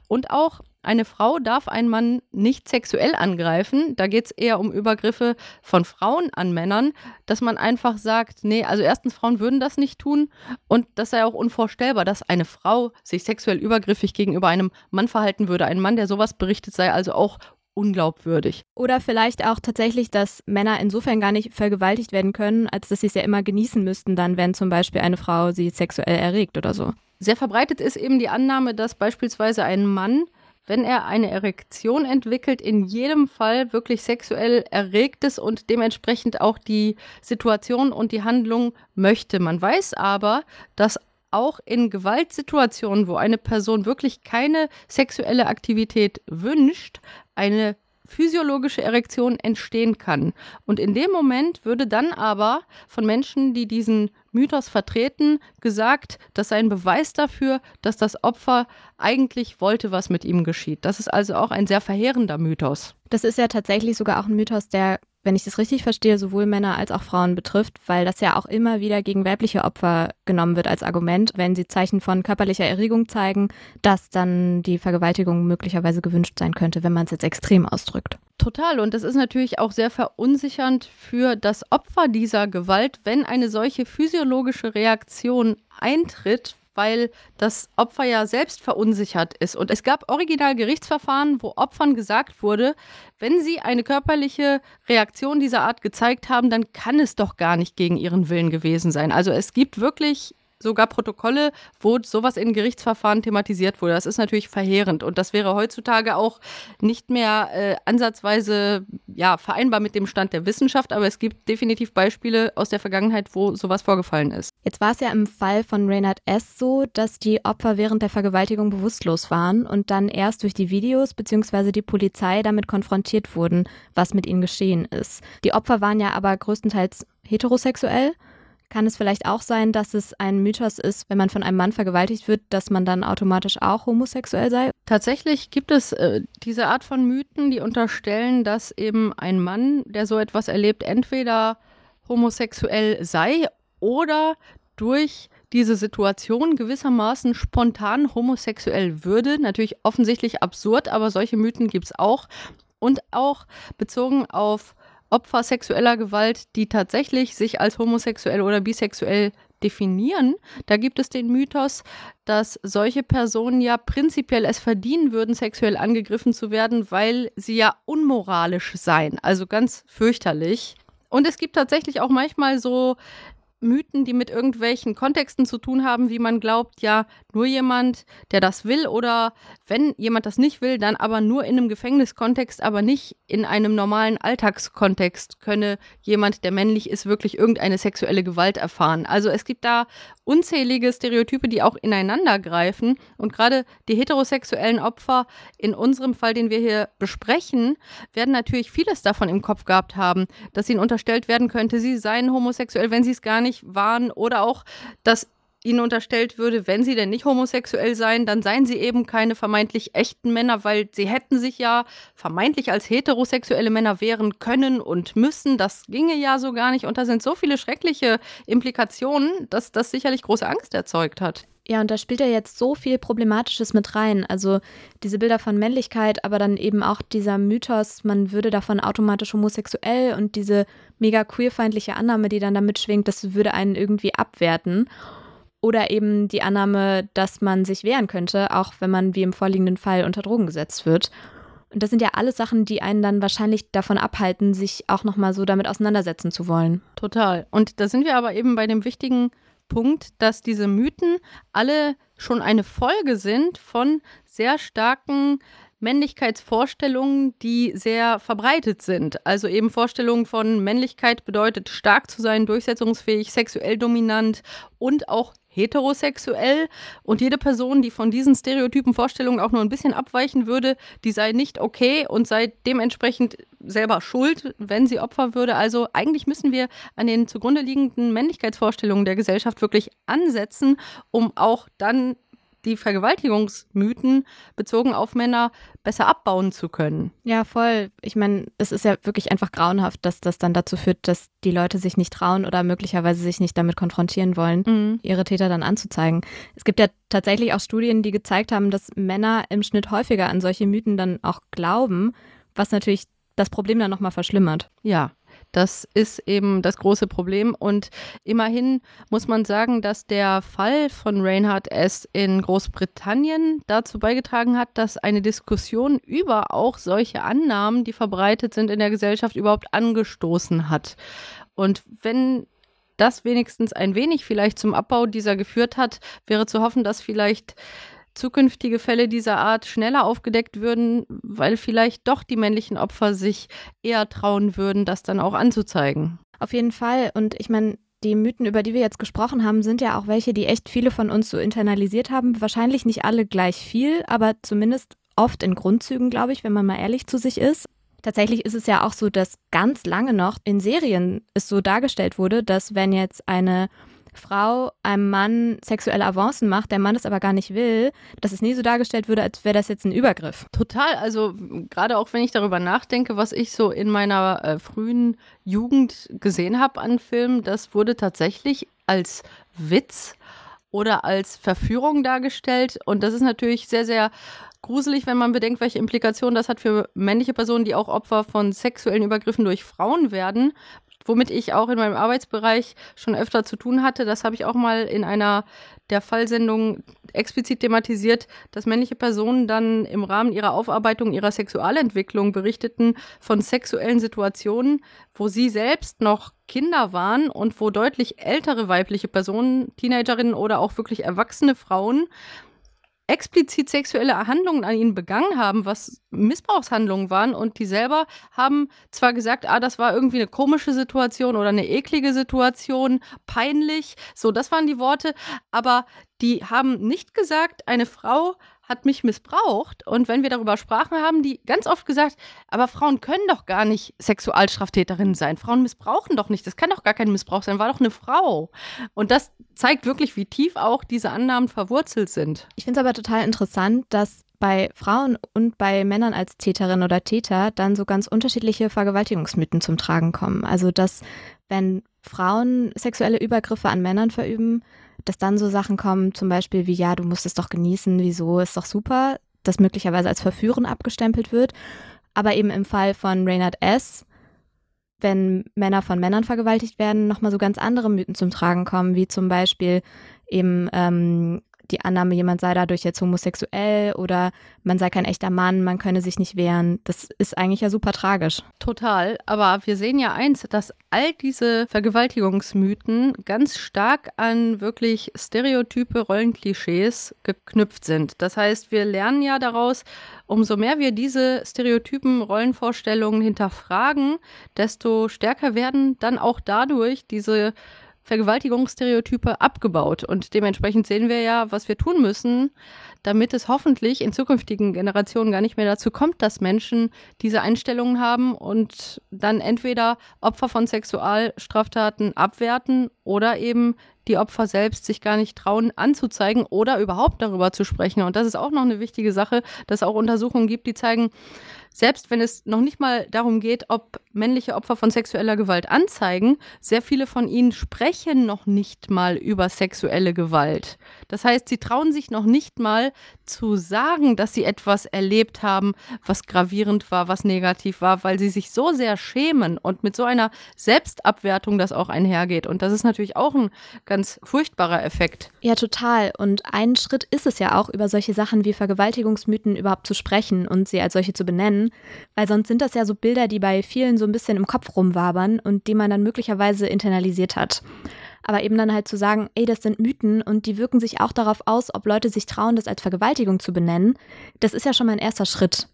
S2: Und auch eine Frau darf einen Mann nicht sexuell angreifen. Da geht es eher um Übergriffe von Frauen an Männern, dass man einfach sagt, nee, also erstens, Frauen würden das nicht tun und das sei auch unvorstellbar, dass eine Frau sich sexuell übergriffig gegenüber einem Mann verhalten würde. Ein Mann, der sowas berichtet, sei also auch unglaubwürdig.
S1: Oder vielleicht auch tatsächlich, dass Männer insofern gar nicht vergewaltigt werden können, als dass sie es ja immer genießen müssten, dann, wenn zum Beispiel eine Frau sie sexuell erregt oder so.
S2: Sehr verbreitet ist eben die Annahme, dass beispielsweise ein Mann, wenn er eine Erektion entwickelt, in jedem Fall wirklich sexuell erregt ist und dementsprechend auch die Situation und die Handlung möchte. Man weiß aber, dass auch in Gewaltsituationen, wo eine Person wirklich keine sexuelle Aktivität wünscht, eine physiologische Erektion entstehen kann. Und in dem Moment würde dann aber von Menschen, die diesen Mythos vertreten, gesagt, das sei ein Beweis dafür, dass das Opfer eigentlich wollte, was mit ihm geschieht. Das ist also auch ein sehr verheerender Mythos.
S1: Das ist ja tatsächlich sogar auch ein Mythos, der wenn ich das richtig verstehe, sowohl Männer als auch Frauen betrifft, weil das ja auch immer wieder gegen weibliche Opfer genommen wird als Argument, wenn sie Zeichen von körperlicher Erregung zeigen, dass dann die Vergewaltigung möglicherweise gewünscht sein könnte, wenn man es jetzt extrem ausdrückt.
S2: Total. Und das ist natürlich auch sehr verunsichernd für das Opfer dieser Gewalt, wenn eine solche physiologische Reaktion eintritt, weil das Opfer ja selbst verunsichert ist. Und es gab original Gerichtsverfahren, wo Opfern gesagt wurde, wenn sie eine körperliche Reaktion dieser Art gezeigt haben, dann kann es doch gar nicht gegen ihren Willen gewesen sein. Also es gibt wirklich sogar Protokolle, wo sowas in Gerichtsverfahren thematisiert wurde. Das ist natürlich verheerend und das wäre heutzutage auch nicht mehr äh, ansatzweise ja, vereinbar mit dem Stand der Wissenschaft, aber es gibt definitiv Beispiele aus der Vergangenheit, wo sowas vorgefallen ist.
S1: Jetzt war es ja im Fall von Reynard S. so, dass die Opfer während der Vergewaltigung bewusstlos waren und dann erst durch die Videos bzw. die Polizei damit konfrontiert wurden, was mit ihnen geschehen ist. Die Opfer waren ja aber größtenteils heterosexuell kann es vielleicht auch sein, dass es ein Mythos ist, wenn man von einem Mann vergewaltigt wird, dass man dann automatisch auch homosexuell sei?
S2: Tatsächlich gibt es äh, diese Art von Mythen, die unterstellen, dass eben ein Mann, der so etwas erlebt, entweder homosexuell sei oder durch diese Situation gewissermaßen spontan homosexuell würde. Natürlich offensichtlich absurd, aber solche Mythen gibt es auch. Und auch bezogen auf Opfer sexueller Gewalt, die tatsächlich sich als homosexuell oder bisexuell definieren, da gibt es den Mythos, dass solche Personen ja prinzipiell es verdienen würden, sexuell angegriffen zu werden, weil sie ja unmoralisch seien. Also ganz fürchterlich. Und es gibt tatsächlich auch manchmal so Mythen, die mit irgendwelchen Kontexten zu tun haben, wie man glaubt, ja, nur jemand, der das will oder wenn jemand das nicht will, dann aber nur in einem Gefängniskontext, aber nicht in einem normalen Alltagskontext könne jemand, der männlich ist, wirklich irgendeine sexuelle Gewalt erfahren. Also es gibt da unzählige Stereotype, die auch ineinander greifen und gerade die heterosexuellen Opfer in unserem Fall, den wir hier besprechen, werden natürlich vieles davon im Kopf gehabt haben, dass ihnen unterstellt werden könnte, sie seien homosexuell, wenn sie es gar nicht nicht waren oder auch, dass ihnen unterstellt würde, wenn sie denn nicht homosexuell seien, dann seien sie eben keine vermeintlich echten Männer, weil sie hätten sich ja vermeintlich als heterosexuelle Männer wehren können und müssen. Das ginge ja so gar nicht. Und da sind so viele schreckliche Implikationen, dass das sicherlich große Angst erzeugt hat.
S1: Ja, und da spielt ja jetzt so viel Problematisches mit rein. Also diese Bilder von Männlichkeit, aber dann eben auch dieser Mythos, man würde davon automatisch homosexuell und diese mega queerfeindliche Annahme, die dann damit schwingt, das würde einen irgendwie abwerten. Oder eben die Annahme, dass man sich wehren könnte, auch wenn man wie im vorliegenden Fall unter Drogen gesetzt wird. Und das sind ja alles Sachen, die einen dann wahrscheinlich davon abhalten, sich auch nochmal so damit auseinandersetzen zu wollen.
S2: Total. Und da sind wir aber eben bei dem wichtigen Punkt, dass diese Mythen alle schon eine Folge sind von sehr starken Männlichkeitsvorstellungen, die sehr verbreitet sind. Also eben Vorstellungen von Männlichkeit bedeutet stark zu sein, durchsetzungsfähig, sexuell dominant und auch heterosexuell. Und jede Person, die von diesen stereotypen Vorstellungen auch nur ein bisschen abweichen würde, die sei nicht okay und sei dementsprechend selber schuld, wenn sie Opfer würde. Also eigentlich müssen wir an den zugrunde liegenden Männlichkeitsvorstellungen der Gesellschaft wirklich ansetzen, um auch dann die Vergewaltigungsmythen bezogen auf Männer besser abbauen zu können.
S1: Ja, voll. Ich meine, es ist ja wirklich einfach grauenhaft, dass das dann dazu führt, dass die Leute sich nicht trauen oder möglicherweise sich nicht damit konfrontieren wollen, mhm. ihre Täter dann anzuzeigen. Es gibt ja tatsächlich auch Studien, die gezeigt haben, dass Männer im Schnitt häufiger an solche Mythen dann auch glauben, was natürlich das Problem dann nochmal verschlimmert.
S2: Ja, das ist eben das große Problem. Und immerhin muss man sagen, dass der Fall von Reinhard S. in Großbritannien dazu beigetragen hat, dass eine Diskussion über auch solche Annahmen, die verbreitet sind in der Gesellschaft, überhaupt angestoßen hat. Und wenn das wenigstens ein wenig vielleicht zum Abbau dieser geführt hat, wäre zu hoffen, dass vielleicht zukünftige Fälle dieser Art schneller aufgedeckt würden, weil vielleicht doch die männlichen Opfer sich eher trauen würden, das dann auch anzuzeigen.
S1: Auf jeden Fall. Und ich meine, die Mythen, über die wir jetzt gesprochen haben, sind ja auch welche, die echt viele von uns so internalisiert haben. Wahrscheinlich nicht alle gleich viel, aber zumindest oft in Grundzügen, glaube ich, wenn man mal ehrlich zu sich ist. Tatsächlich ist es ja auch so, dass ganz lange noch in Serien es so dargestellt wurde, dass wenn jetzt eine Frau einem Mann sexuelle Avancen macht, der Mann das aber gar nicht will, dass es nie so dargestellt würde, als wäre das jetzt ein Übergriff.
S2: Total. Also gerade auch wenn ich darüber nachdenke, was ich so in meiner äh, frühen Jugend gesehen habe an Filmen, das wurde tatsächlich als Witz oder als Verführung dargestellt. Und das ist natürlich sehr, sehr gruselig, wenn man bedenkt, welche Implikationen das hat für männliche Personen, die auch Opfer von sexuellen Übergriffen durch Frauen werden, womit ich auch in meinem Arbeitsbereich schon öfter zu tun hatte. Das habe ich auch mal in einer der Fallsendung explizit thematisiert, dass männliche Personen dann im Rahmen ihrer Aufarbeitung ihrer Sexualentwicklung berichteten von sexuellen Situationen, wo sie selbst noch Kinder waren und wo deutlich ältere weibliche Personen, Teenagerinnen oder auch wirklich erwachsene Frauen explizit sexuelle Handlungen an ihnen begangen haben, was Missbrauchshandlungen waren. Und die selber haben zwar gesagt, ah, das war irgendwie eine komische Situation oder eine eklige Situation, peinlich, so, das waren die Worte, aber die haben nicht gesagt, eine Frau hat mich missbraucht. Und wenn wir darüber sprachen, haben die ganz oft gesagt, aber Frauen können doch gar nicht Sexualstraftäterinnen sein. Frauen missbrauchen doch nicht. Das kann doch gar kein Missbrauch sein. War doch eine Frau. Und das zeigt wirklich, wie tief auch diese Annahmen verwurzelt sind.
S1: Ich finde es aber total interessant, dass bei Frauen und bei Männern als Täterin oder Täter dann so ganz unterschiedliche Vergewaltigungsmythen zum Tragen kommen. Also dass wenn Frauen sexuelle Übergriffe an Männern verüben, dass dann so Sachen kommen, zum Beispiel wie, ja, du musst es doch genießen, wieso, ist doch super, das möglicherweise als Verführen abgestempelt wird. Aber eben im Fall von Reynard S., wenn Männer von Männern vergewaltigt werden, nochmal so ganz andere Mythen zum Tragen kommen, wie zum Beispiel eben ähm, die Annahme, jemand sei dadurch jetzt homosexuell oder man sei kein echter Mann, man könne sich nicht wehren. Das ist eigentlich ja super tragisch.
S2: Total. Aber wir sehen ja eins, dass all diese Vergewaltigungsmythen ganz stark an wirklich stereotype Rollenklischees geknüpft sind. Das heißt, wir lernen ja daraus, umso mehr wir diese stereotypen Rollenvorstellungen hinterfragen, desto stärker werden dann auch dadurch diese Vergewaltigungsstereotype abgebaut. Und dementsprechend sehen wir ja, was wir tun müssen, damit es hoffentlich in zukünftigen Generationen gar nicht mehr dazu kommt, dass Menschen diese Einstellungen haben und dann entweder Opfer von Sexualstraftaten abwerten oder eben die Opfer selbst sich gar nicht trauen anzuzeigen oder überhaupt darüber zu sprechen. Und das ist auch noch eine wichtige Sache, dass es auch Untersuchungen gibt, die zeigen, selbst wenn es noch nicht mal darum geht, ob männliche Opfer von sexueller Gewalt anzeigen, sehr viele von ihnen sprechen noch nicht mal über sexuelle Gewalt. Das heißt, sie trauen sich noch nicht mal zu sagen, dass sie etwas erlebt haben, was gravierend war, was negativ war, weil sie sich so sehr schämen und mit so einer Selbstabwertung das auch einhergeht. Und das ist natürlich auch ein ganz furchtbarer Effekt.
S1: Ja, total. Und ein Schritt ist es ja auch, über solche Sachen wie Vergewaltigungsmythen überhaupt zu sprechen und sie als solche zu benennen weil sonst sind das ja so Bilder, die bei vielen so ein bisschen im Kopf rumwabern und die man dann möglicherweise internalisiert hat. Aber eben dann halt zu sagen, ey, das sind Mythen und die wirken sich auch darauf aus, ob Leute sich trauen, das als Vergewaltigung zu benennen, das ist ja schon mal ein erster Schritt.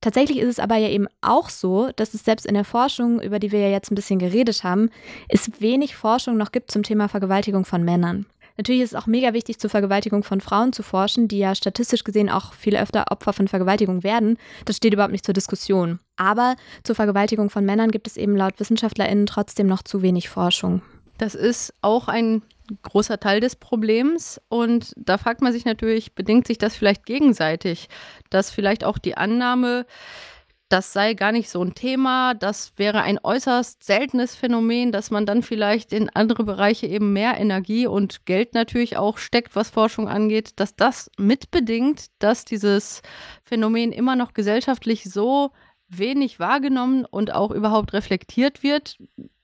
S1: Tatsächlich ist es aber ja eben auch so, dass es selbst in der Forschung, über die wir ja jetzt ein bisschen geredet haben, es wenig Forschung noch gibt zum Thema Vergewaltigung von Männern. Natürlich ist es auch mega wichtig, zur Vergewaltigung von Frauen zu forschen, die ja statistisch gesehen auch viel öfter Opfer von Vergewaltigung werden. Das steht überhaupt nicht zur Diskussion. Aber zur Vergewaltigung von Männern gibt es eben laut WissenschaftlerInnen trotzdem noch zu wenig Forschung.
S2: Das ist auch ein großer Teil des Problems. Und da fragt man sich natürlich, bedingt sich das vielleicht gegenseitig, dass vielleicht auch die Annahme, das sei gar nicht so ein Thema, das wäre ein äußerst seltenes Phänomen, dass man dann vielleicht in andere Bereiche eben mehr Energie und Geld natürlich auch steckt, was Forschung angeht, dass das mitbedingt, dass dieses Phänomen immer noch gesellschaftlich so wenig wahrgenommen und auch überhaupt reflektiert wird,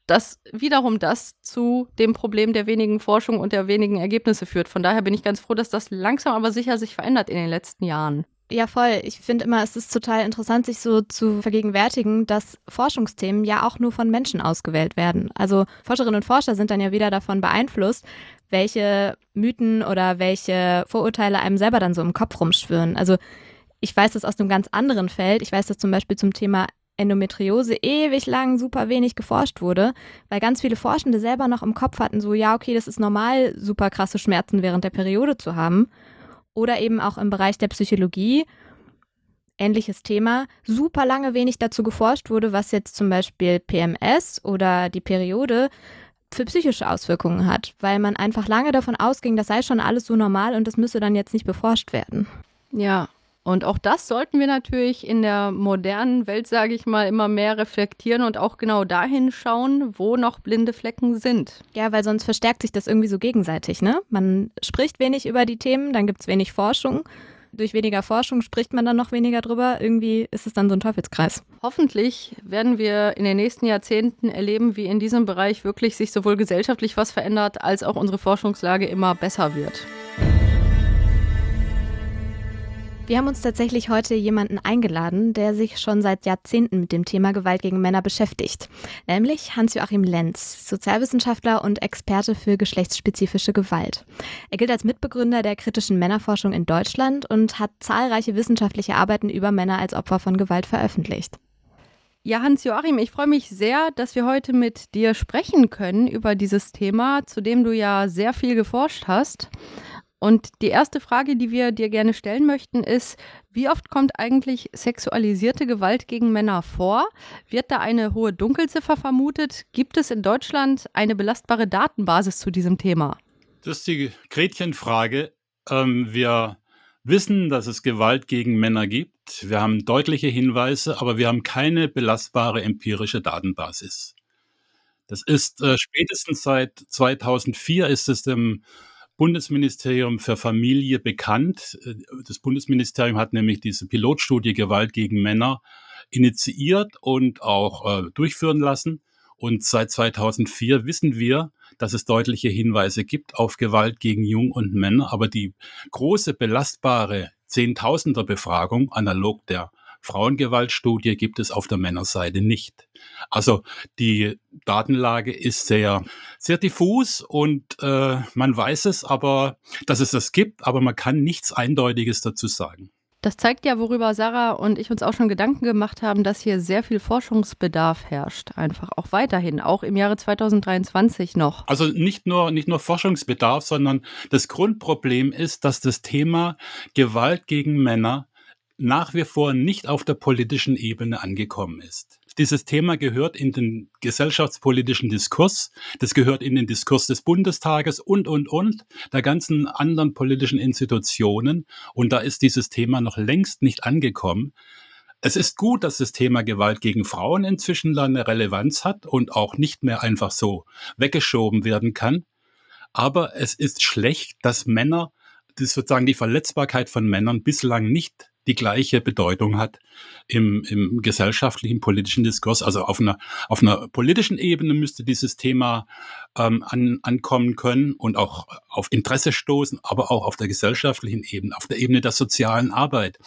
S2: dass wiederum das zu dem Problem der wenigen Forschung und der wenigen Ergebnisse führt. Von daher bin ich ganz froh, dass das langsam aber sicher sich verändert in den letzten Jahren.
S1: Ja, voll. Ich finde immer, es ist total interessant, sich so zu vergegenwärtigen, dass Forschungsthemen ja auch nur von Menschen ausgewählt werden. Also Forscherinnen und Forscher sind dann ja wieder davon beeinflusst, welche Mythen oder welche Vorurteile einem selber dann so im Kopf rumschwirren. Also ich weiß das aus einem ganz anderen Feld. Ich weiß das zum Beispiel zum Thema Endometriose ewig lang super wenig geforscht wurde, weil ganz viele Forschende selber noch im Kopf hatten, so ja, okay, das ist normal, super krasse Schmerzen während der Periode zu haben oder eben auch im Bereich der Psychologie, ähnliches Thema, super lange wenig dazu geforscht wurde, was jetzt zum Beispiel PMS oder die Periode für psychische Auswirkungen hat, weil man einfach lange davon ausging, das sei schon alles so normal und das müsse dann jetzt nicht beforscht werden.
S2: Ja, und auch das sollten wir natürlich in der modernen Welt, sage ich mal, immer mehr reflektieren und auch genau dahin schauen, wo noch blinde Flecken sind.
S1: Ja, weil sonst verstärkt sich das irgendwie so gegenseitig, ne? Man spricht wenig über die Themen, dann gibt es wenig Forschung. durch weniger Forschung spricht man dann noch weniger drüber. Irgendwie ist es dann so ein Teufelskreis.
S2: Hoffentlich werden wir in den nächsten Jahrzehnten erleben, wie in diesem Bereich wirklich sich sowohl gesellschaftlich was verändert, als auch unsere Forschungslage immer besser wird.
S1: Wir haben uns tatsächlich heute jemanden eingeladen, der sich schon seit Jahrzehnten mit dem Thema Gewalt gegen Männer beschäftigt, nämlich Hans-Joachim Lenz, Sozialwissenschaftler und Experte für geschlechtsspezifische Gewalt. Er gilt als Mitbegründer der kritischen Männerforschung in Deutschland und hat zahlreiche wissenschaftliche Arbeiten über Männer als Opfer von Gewalt veröffentlicht.
S2: Ja, Hans-Joachim, ich freue mich sehr, dass wir heute mit dir sprechen können über dieses Thema, zu dem du ja sehr viel geforscht hast. Und die erste Frage, die wir dir gerne stellen möchten, ist, wie oft kommt eigentlich sexualisierte Gewalt gegen Männer vor? Wird da eine hohe Dunkelziffer vermutet? Gibt es in Deutschland eine belastbare Datenbasis zu diesem Thema?
S3: Das ist die Gretchenfrage. Ähm, wir wissen, dass es Gewalt gegen Männer gibt. Wir haben deutliche Hinweise, aber wir haben keine belastbare empirische Datenbasis. Das ist äh, spätestens seit 2004 ist es dem Bundesministerium für Familie bekannt. Das Bundesministerium hat nämlich diese Pilotstudie Gewalt gegen Männer initiiert und auch äh, durchführen lassen. Und seit 2004 wissen wir, dass es deutliche Hinweise gibt auf Gewalt gegen Jung und Männer. Aber die große belastbare Zehntausender Befragung, analog der Frauengewaltstudie gibt es auf der Männerseite nicht. Also die Datenlage ist sehr, sehr diffus und äh, man weiß es, aber dass es das gibt, aber man kann nichts Eindeutiges dazu sagen.
S2: Das zeigt ja, worüber Sarah und ich uns auch schon Gedanken gemacht haben, dass hier sehr viel Forschungsbedarf herrscht, einfach auch weiterhin, auch im Jahre 2023 noch.
S3: Also nicht nur, nicht nur Forschungsbedarf, sondern das Grundproblem ist, dass das Thema Gewalt gegen Männer nach wie vor nicht auf der politischen Ebene angekommen ist. Dieses Thema gehört in den gesellschaftspolitischen Diskurs, das gehört in den Diskurs des Bundestages und, und, und, der ganzen anderen politischen Institutionen. Und da ist dieses Thema noch längst nicht angekommen. Es ist gut, dass das Thema Gewalt gegen Frauen inzwischen eine Relevanz hat und auch nicht mehr einfach so weggeschoben werden kann. Aber es ist schlecht, dass Männer, das sozusagen die Verletzbarkeit von Männern bislang nicht die gleiche Bedeutung hat im, im gesellschaftlichen, politischen Diskurs. Also auf einer, auf einer politischen Ebene müsste dieses Thema ähm, an, ankommen können und auch auf Interesse stoßen, aber auch auf der gesellschaftlichen Ebene, auf der Ebene der sozialen Arbeit.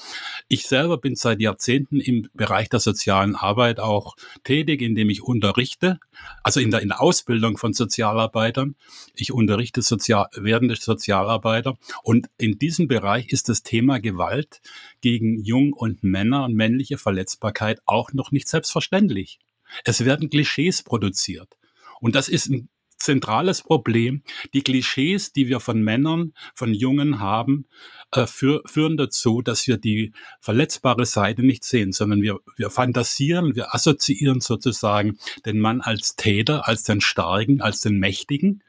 S3: Ich selber bin seit Jahrzehnten im Bereich der sozialen Arbeit auch tätig, indem ich unterrichte, also in der, in der Ausbildung von Sozialarbeitern. Ich unterrichte sozial, werdende Sozialarbeiter und in diesem Bereich ist das Thema Gewalt gegen Jung und Männer und männliche Verletzbarkeit auch noch nicht selbstverständlich. Es werden Klischees produziert. Und das ist ein zentrales Problem. Die Klischees, die wir von Männern, von Jungen haben, äh, für, führen dazu, dass wir die verletzbare Seite nicht sehen, sondern wir, wir fantasieren, wir assoziieren sozusagen den Mann als Täter, als den Starken, als den Mächtigen.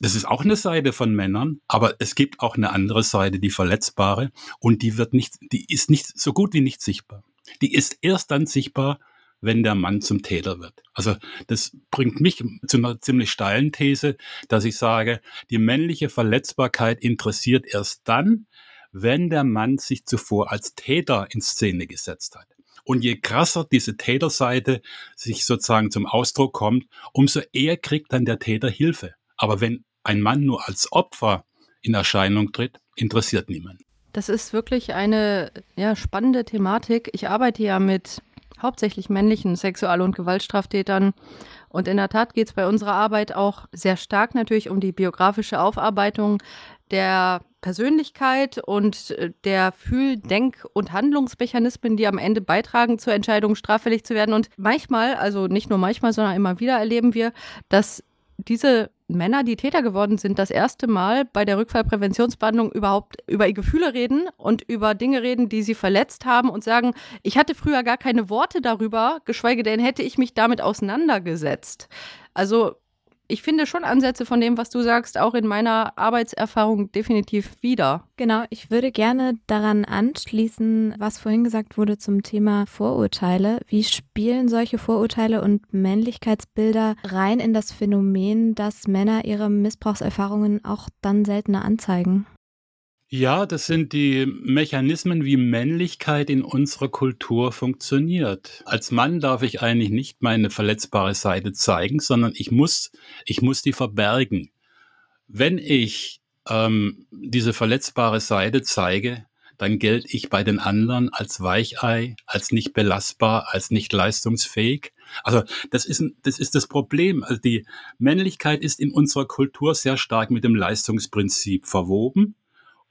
S3: Das ist auch eine Seite von Männern, aber es gibt auch eine andere Seite, die verletzbare, und die wird nicht, die ist nicht so gut wie nicht sichtbar. Die ist erst dann sichtbar, wenn der Mann zum Täter wird. Also das bringt mich zu einer ziemlich steilen These, dass ich sage, die männliche Verletzbarkeit interessiert erst dann, wenn der Mann sich zuvor als Täter in Szene gesetzt hat. Und je krasser diese Täterseite sich sozusagen zum Ausdruck kommt, umso eher kriegt dann der Täter Hilfe. Aber wenn ein Mann nur als Opfer in Erscheinung tritt, interessiert niemand.
S2: Das ist wirklich eine ja, spannende Thematik. Ich arbeite ja mit hauptsächlich männlichen Sexual- und Gewaltstraftätern. Und in der Tat geht es bei unserer Arbeit auch sehr stark natürlich um die biografische Aufarbeitung der Persönlichkeit und äh, der Fühl-, Denk- und Handlungsmechanismen, die am Ende beitragen zur Entscheidung, straffällig zu werden. Und manchmal, also nicht nur manchmal, sondern immer wieder erleben wir, dass diese Männer, die Täter geworden sind, das erste Mal bei der Rückfallpräventionsbehandlung überhaupt über ihre Gefühle reden und über Dinge reden, die sie verletzt haben und sagen, ich hatte früher gar keine Worte darüber, geschweige denn hätte ich mich damit auseinandergesetzt. Also ich finde schon Ansätze von dem, was du sagst, auch in meiner Arbeitserfahrung definitiv wieder.
S1: Genau, ich würde gerne daran anschließen, was vorhin gesagt wurde zum Thema Vorurteile. Wie spielen solche Vorurteile und Männlichkeitsbilder rein in das Phänomen, dass Männer ihre Missbrauchserfahrungen auch dann seltener anzeigen?
S3: Ja, das sind die Mechanismen, wie Männlichkeit in unserer Kultur funktioniert. Als Mann darf ich eigentlich nicht meine verletzbare Seite zeigen, sondern ich muss, ich muss die verbergen. Wenn ich ähm, diese verletzbare Seite zeige, dann gelte ich bei den anderen als Weichei, als nicht belastbar, als nicht leistungsfähig. Also das ist, das ist das Problem. Also die Männlichkeit ist in unserer Kultur sehr stark mit dem Leistungsprinzip verwoben.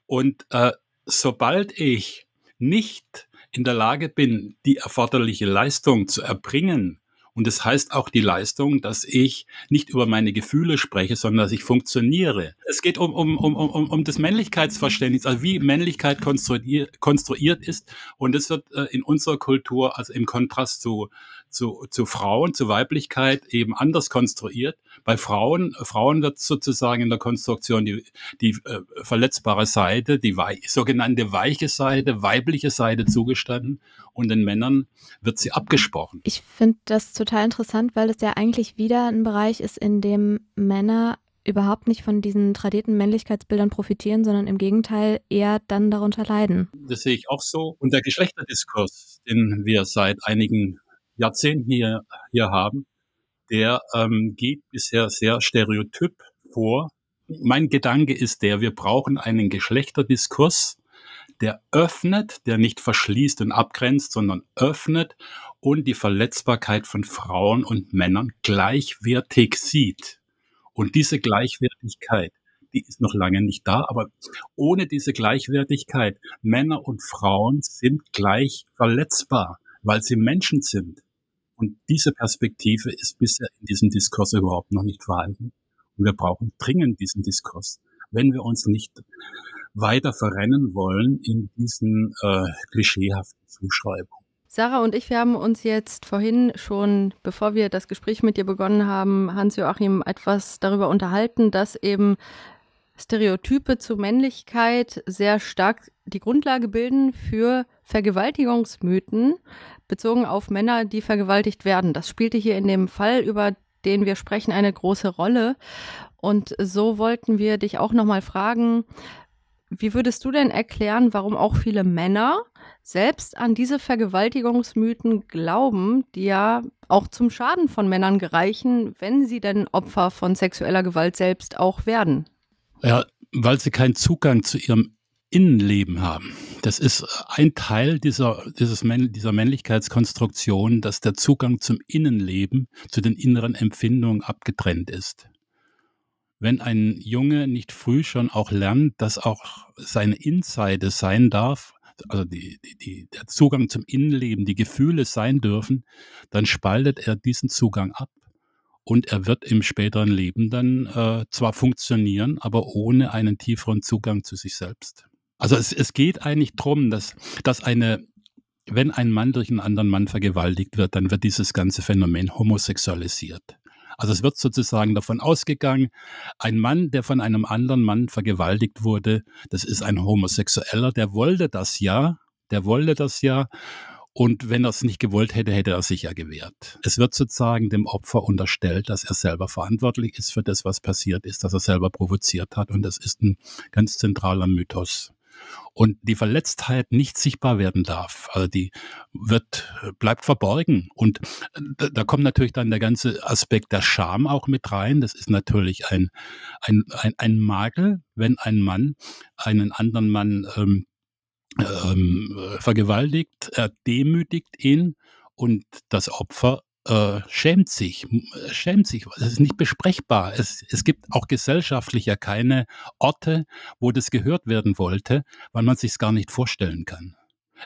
S3: Und äh, sobald ich nicht in der Lage bin, die erforderliche Leistung zu erbringen, und das heißt auch die Leistung, dass ich nicht über meine Gefühle spreche, sondern dass ich funktioniere. Es geht um, um, um, um, um das Männlichkeitsverständnis, also wie Männlichkeit konstruiert, konstruiert ist. Und das wird äh, in unserer Kultur, also im Kontrast zu, zu, zu Frauen, zu Weiblichkeit eben anders konstruiert. Bei Frauen, Frauen wird sozusagen in der Konstruktion die, die äh, verletzbare Seite, die wei sogenannte weiche Seite, weibliche Seite zugestanden und den Männern wird sie abgesprochen.
S1: Ich finde das total interessant, weil es ja eigentlich wieder ein Bereich ist, in dem Männer überhaupt nicht von diesen tradierten Männlichkeitsbildern profitieren, sondern im Gegenteil eher dann darunter leiden.
S3: Das sehe ich auch so. Und der Geschlechterdiskurs, den wir seit einigen Jahrzehnten hier, hier haben, der ähm, geht bisher sehr stereotyp vor. Mein Gedanke ist der, wir brauchen einen Geschlechterdiskurs, der öffnet, der nicht verschließt und abgrenzt, sondern öffnet und die Verletzbarkeit von Frauen und Männern gleichwertig sieht. Und diese Gleichwertigkeit, die ist noch lange nicht da, aber ohne diese Gleichwertigkeit, Männer und Frauen sind gleich verletzbar, weil sie Menschen sind. Und diese Perspektive ist bisher in diesem Diskurs überhaupt noch nicht vorhanden. Und wir brauchen dringend diesen Diskurs. Wenn wir uns nicht weiter verrennen wollen in diesen äh, klischeehaften Zuschreibungen.
S2: Sarah und ich, wir haben uns jetzt vorhin schon, bevor wir das Gespräch mit dir begonnen haben, Hans-Joachim, etwas darüber unterhalten, dass eben Stereotype zu Männlichkeit sehr stark die Grundlage bilden für Vergewaltigungsmythen bezogen auf Männer, die vergewaltigt werden. Das spielte hier in dem Fall, über den wir sprechen, eine große Rolle. Und so wollten wir dich auch nochmal fragen, wie würdest du denn erklären, warum auch viele Männer selbst an diese Vergewaltigungsmythen glauben, die ja auch zum Schaden von Männern gereichen, wenn sie denn Opfer von sexueller Gewalt selbst auch werden?
S3: Ja, weil sie keinen Zugang zu ihrem Innenleben haben. Das ist ein Teil dieser, dieses, dieser Männlichkeitskonstruktion, dass der Zugang zum Innenleben, zu den inneren Empfindungen abgetrennt ist wenn ein Junge nicht früh schon auch lernt, dass auch seine Inseite sein darf, also die, die, die, der Zugang zum Innenleben, die Gefühle sein dürfen, dann spaltet er diesen Zugang ab. Und er wird im späteren Leben dann äh, zwar funktionieren, aber ohne einen tieferen Zugang zu sich selbst. Also es, es geht eigentlich darum, dass, dass eine, wenn ein Mann durch einen anderen Mann vergewaltigt wird, dann wird dieses ganze Phänomen homosexualisiert. Also es wird sozusagen davon ausgegangen, ein Mann, der von einem anderen Mann vergewaltigt wurde, das ist ein Homosexueller, der wollte das ja, der wollte das ja. Und wenn er es nicht gewollt hätte, hätte er sich ja gewehrt. Es wird sozusagen dem Opfer unterstellt, dass er selber verantwortlich ist für das, was passiert ist, dass er selber provoziert hat. Und das ist ein ganz zentraler Mythos und die Verletztheit nicht sichtbar werden darf. Also die wird, bleibt verborgen. Und da, da kommt natürlich dann der ganze Aspekt der Scham auch mit rein. Das ist natürlich ein, ein, ein, ein Makel, wenn ein Mann einen anderen Mann ähm, ähm, vergewaltigt, er demütigt ihn und das Opfer äh, schämt sich, schämt sich. Es ist nicht besprechbar. Es, es gibt auch gesellschaftlich ja keine Orte, wo das gehört werden wollte, weil man sich es gar nicht vorstellen kann.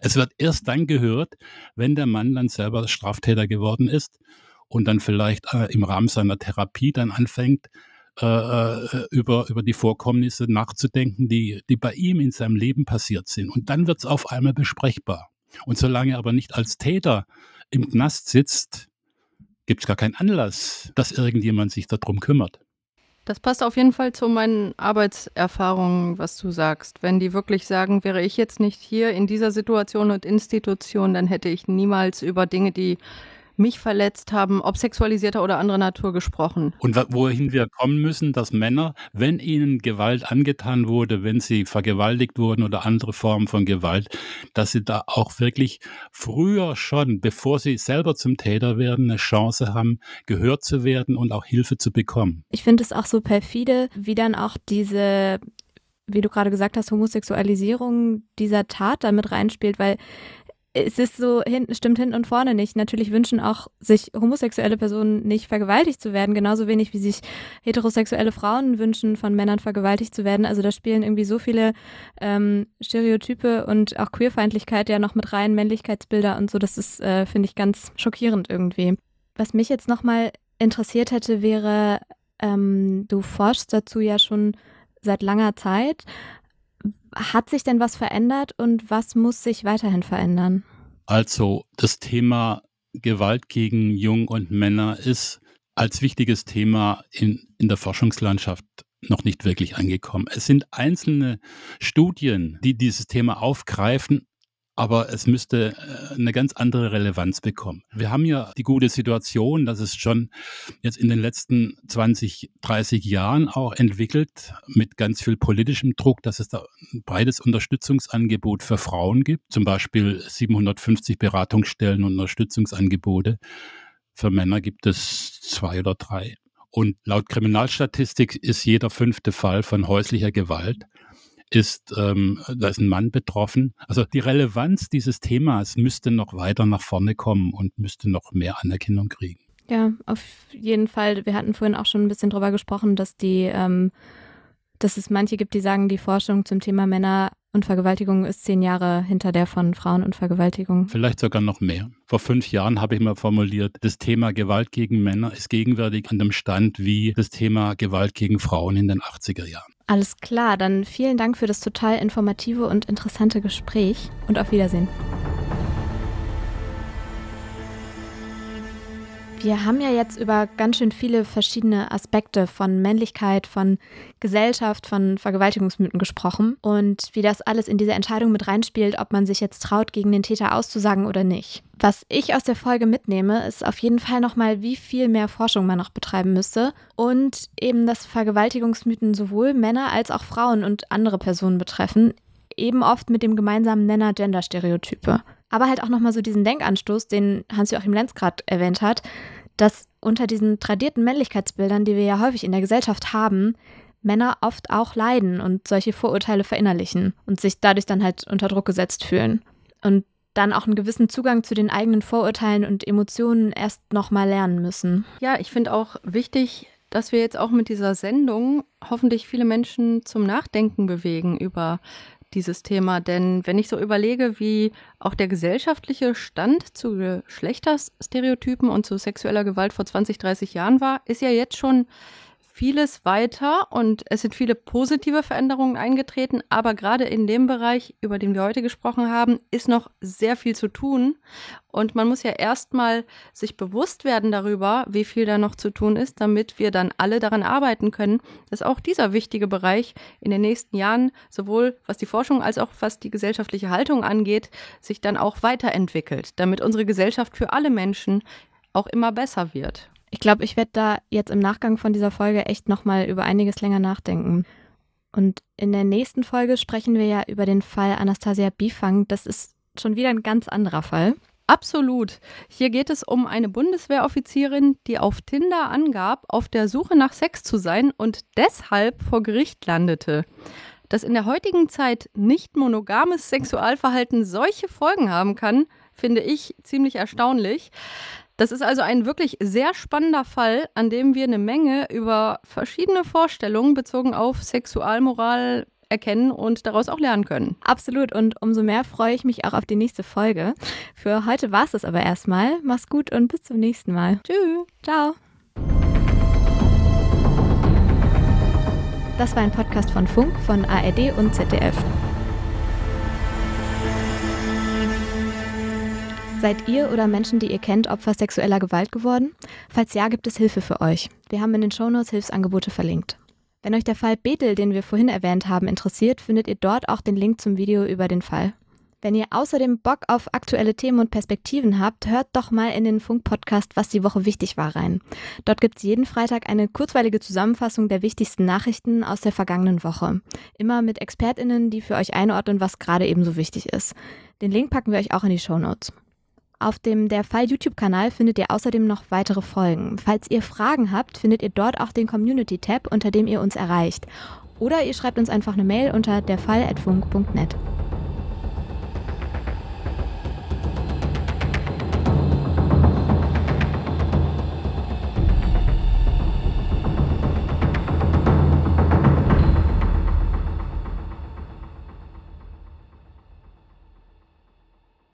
S3: Es wird erst dann gehört, wenn der Mann dann selber Straftäter geworden ist und dann vielleicht äh, im Rahmen seiner Therapie dann anfängt, äh, äh über, über die Vorkommnisse nachzudenken, die, die bei ihm in seinem Leben passiert sind. Und dann wird es auf einmal besprechbar. Und solange er aber nicht als Täter im Knast sitzt, gibt es gar keinen Anlass, dass irgendjemand sich darum kümmert.
S2: Das passt auf jeden Fall zu meinen Arbeitserfahrungen, was du sagst. Wenn die wirklich sagen, wäre ich jetzt nicht hier in dieser Situation und Institution, dann hätte ich niemals über Dinge, die mich verletzt haben, ob sexualisierter oder anderer Natur gesprochen.
S3: Und wohin wir kommen müssen, dass Männer, wenn ihnen Gewalt angetan wurde, wenn sie vergewaltigt wurden oder andere Formen von Gewalt, dass sie da auch wirklich früher schon, bevor sie selber zum Täter werden, eine Chance haben, gehört zu werden und auch Hilfe zu bekommen.
S1: Ich finde es auch so perfide, wie dann auch diese wie du gerade gesagt hast, Homosexualisierung dieser Tat damit reinspielt, weil es ist so, hinten, stimmt hinten und vorne nicht. Natürlich wünschen auch sich homosexuelle Personen nicht vergewaltigt zu werden, genauso wenig wie sich heterosexuelle Frauen wünschen, von Männern vergewaltigt zu werden. Also da spielen irgendwie so viele ähm, Stereotype und auch Queerfeindlichkeit ja noch mit rein, Männlichkeitsbilder und so. Das ist, äh, finde ich, ganz schockierend irgendwie. Was mich jetzt nochmal interessiert hätte, wäre, ähm, du forschst dazu ja schon seit langer Zeit. Hat sich denn was verändert und was muss sich weiterhin verändern?
S3: Also das Thema Gewalt gegen Jung und Männer ist als wichtiges Thema in, in der Forschungslandschaft noch nicht wirklich angekommen. Es sind einzelne Studien, die dieses Thema aufgreifen, aber es müsste äh, eine ganz andere Relevanz bekommen. Wir haben ja die gute Situation, dass es schon jetzt in den letzten 20, 30 Jahren auch entwickelt mit ganz viel politischem Druck, dass es da ein breites Unterstützungsangebot für Frauen gibt, zum Beispiel 750 Beratungsstellen und Unterstützungsangebote. Für Männer gibt es zwei oder drei. Und laut Kriminalstatistik ist jeder fünfte Fall von häuslicher Gewalt ist, ähm, da ist ein Mann betroffen. Also die Relevanz dieses Themas müsste noch weiter nach vorne kommen und müsste noch mehr Anerkennung kriegen.
S1: Ja, auf jeden Fall. Wir hatten vorhin auch schon ein bisschen drüber gesprochen, dass die, ähm, dass es manche gibt, die sagen, die Forschung zum Thema Männer und Vergewaltigung ist zehn Jahre hinter der von Frauen und Vergewaltigung.
S3: Vielleicht sogar noch mehr. Vor fünf Jahren habe ich mal formuliert, das Thema Gewalt gegen Männer ist gegenwärtig an dem Stand wie das Thema Gewalt gegen Frauen in den 80er Jahren.
S1: Alles klar, dann vielen Dank für das total informative und interessante Gespräch und auf Wiedersehen. Wir haben ja jetzt über ganz schön viele verschiedene Aspekte von Männlichkeit, von Gesellschaft, von Vergewaltigungsmythen gesprochen und wie das alles in diese Entscheidung mit reinspielt, ob man sich jetzt traut, gegen den Täter auszusagen oder nicht. Was ich aus der Folge mitnehme, ist auf jeden Fall nochmal, wie viel mehr Forschung man noch betreiben müsste und eben, dass Vergewaltigungsmythen sowohl Männer als auch Frauen und andere Personen betreffen, eben oft mit dem gemeinsamen Nenner Genderstereotype aber halt auch nochmal so diesen Denkanstoß, den Hans-Joachim Lenz gerade erwähnt hat, dass unter diesen tradierten Männlichkeitsbildern, die wir ja häufig in der Gesellschaft haben, Männer oft auch leiden und solche Vorurteile verinnerlichen und sich dadurch dann halt unter Druck gesetzt fühlen. Und dann auch einen gewissen Zugang zu den eigenen Vorurteilen und Emotionen erst nochmal lernen müssen.
S2: Ja, ich finde auch wichtig, dass wir jetzt auch mit dieser Sendung hoffentlich viele Menschen zum Nachdenken bewegen über dieses Thema. Denn wenn ich so überlege, wie auch der gesellschaftliche Stand zu Geschlechterstereotypen und zu sexueller Gewalt vor 20, 30 Jahren war, ist ja jetzt schon vieles weiter und es sind viele positive Veränderungen eingetreten, aber gerade in dem Bereich, über den wir heute gesprochen haben, ist noch sehr viel zu tun und man muss ja erstmal sich bewusst werden darüber, wie viel da noch zu tun ist, damit wir dann alle daran arbeiten können, dass auch dieser wichtige Bereich in den nächsten Jahren sowohl was die Forschung als auch was die gesellschaftliche Haltung angeht, sich dann auch weiterentwickelt, damit unsere Gesellschaft für alle Menschen auch immer besser wird.
S1: Ich glaube, ich werde da jetzt im Nachgang von dieser Folge echt nochmal über einiges länger nachdenken. Und in der nächsten Folge sprechen wir ja über den Fall Anastasia Bifang. Das ist schon wieder ein ganz anderer Fall.
S2: Absolut. Hier geht es um eine Bundeswehroffizierin, die auf Tinder angab, auf der Suche nach Sex zu sein und deshalb vor Gericht landete. Dass in der heutigen Zeit nicht monogames Sexualverhalten solche Folgen haben kann, finde ich ziemlich erstaunlich. Das ist also ein wirklich sehr spannender Fall, an dem wir eine Menge über verschiedene Vorstellungen bezogen auf Sexualmoral erkennen und daraus auch lernen können.
S1: Absolut. Und umso mehr freue ich mich auch auf die nächste Folge. Für heute war es das aber erstmal. Mach's gut und bis zum nächsten Mal.
S2: Tschüss.
S1: Ciao. Das war ein Podcast von Funk, von ARD und ZDF. Seid ihr oder Menschen, die ihr kennt, Opfer sexueller Gewalt geworden? Falls ja, gibt es Hilfe für euch. Wir haben in den Shownotes Hilfsangebote verlinkt. Wenn euch der Fall Bethel, den wir vorhin erwähnt haben, interessiert, findet ihr dort auch den Link zum Video über den Fall. Wenn ihr außerdem Bock auf aktuelle Themen und Perspektiven habt, hört doch mal in den Funk-Podcast Was die Woche wichtig war rein. Dort gibt's jeden Freitag eine kurzweilige Zusammenfassung der wichtigsten Nachrichten aus der vergangenen Woche. Immer mit ExpertInnen, die für euch einordnen, was gerade ebenso wichtig ist. Den Link packen wir euch auch in die Show Notes. Auf dem Der Fall YouTube-Kanal findet ihr außerdem noch weitere Folgen. Falls ihr Fragen habt, findet ihr dort auch den Community-Tab, unter dem ihr uns erreicht. Oder ihr schreibt uns einfach eine Mail unter derfall.funk.net.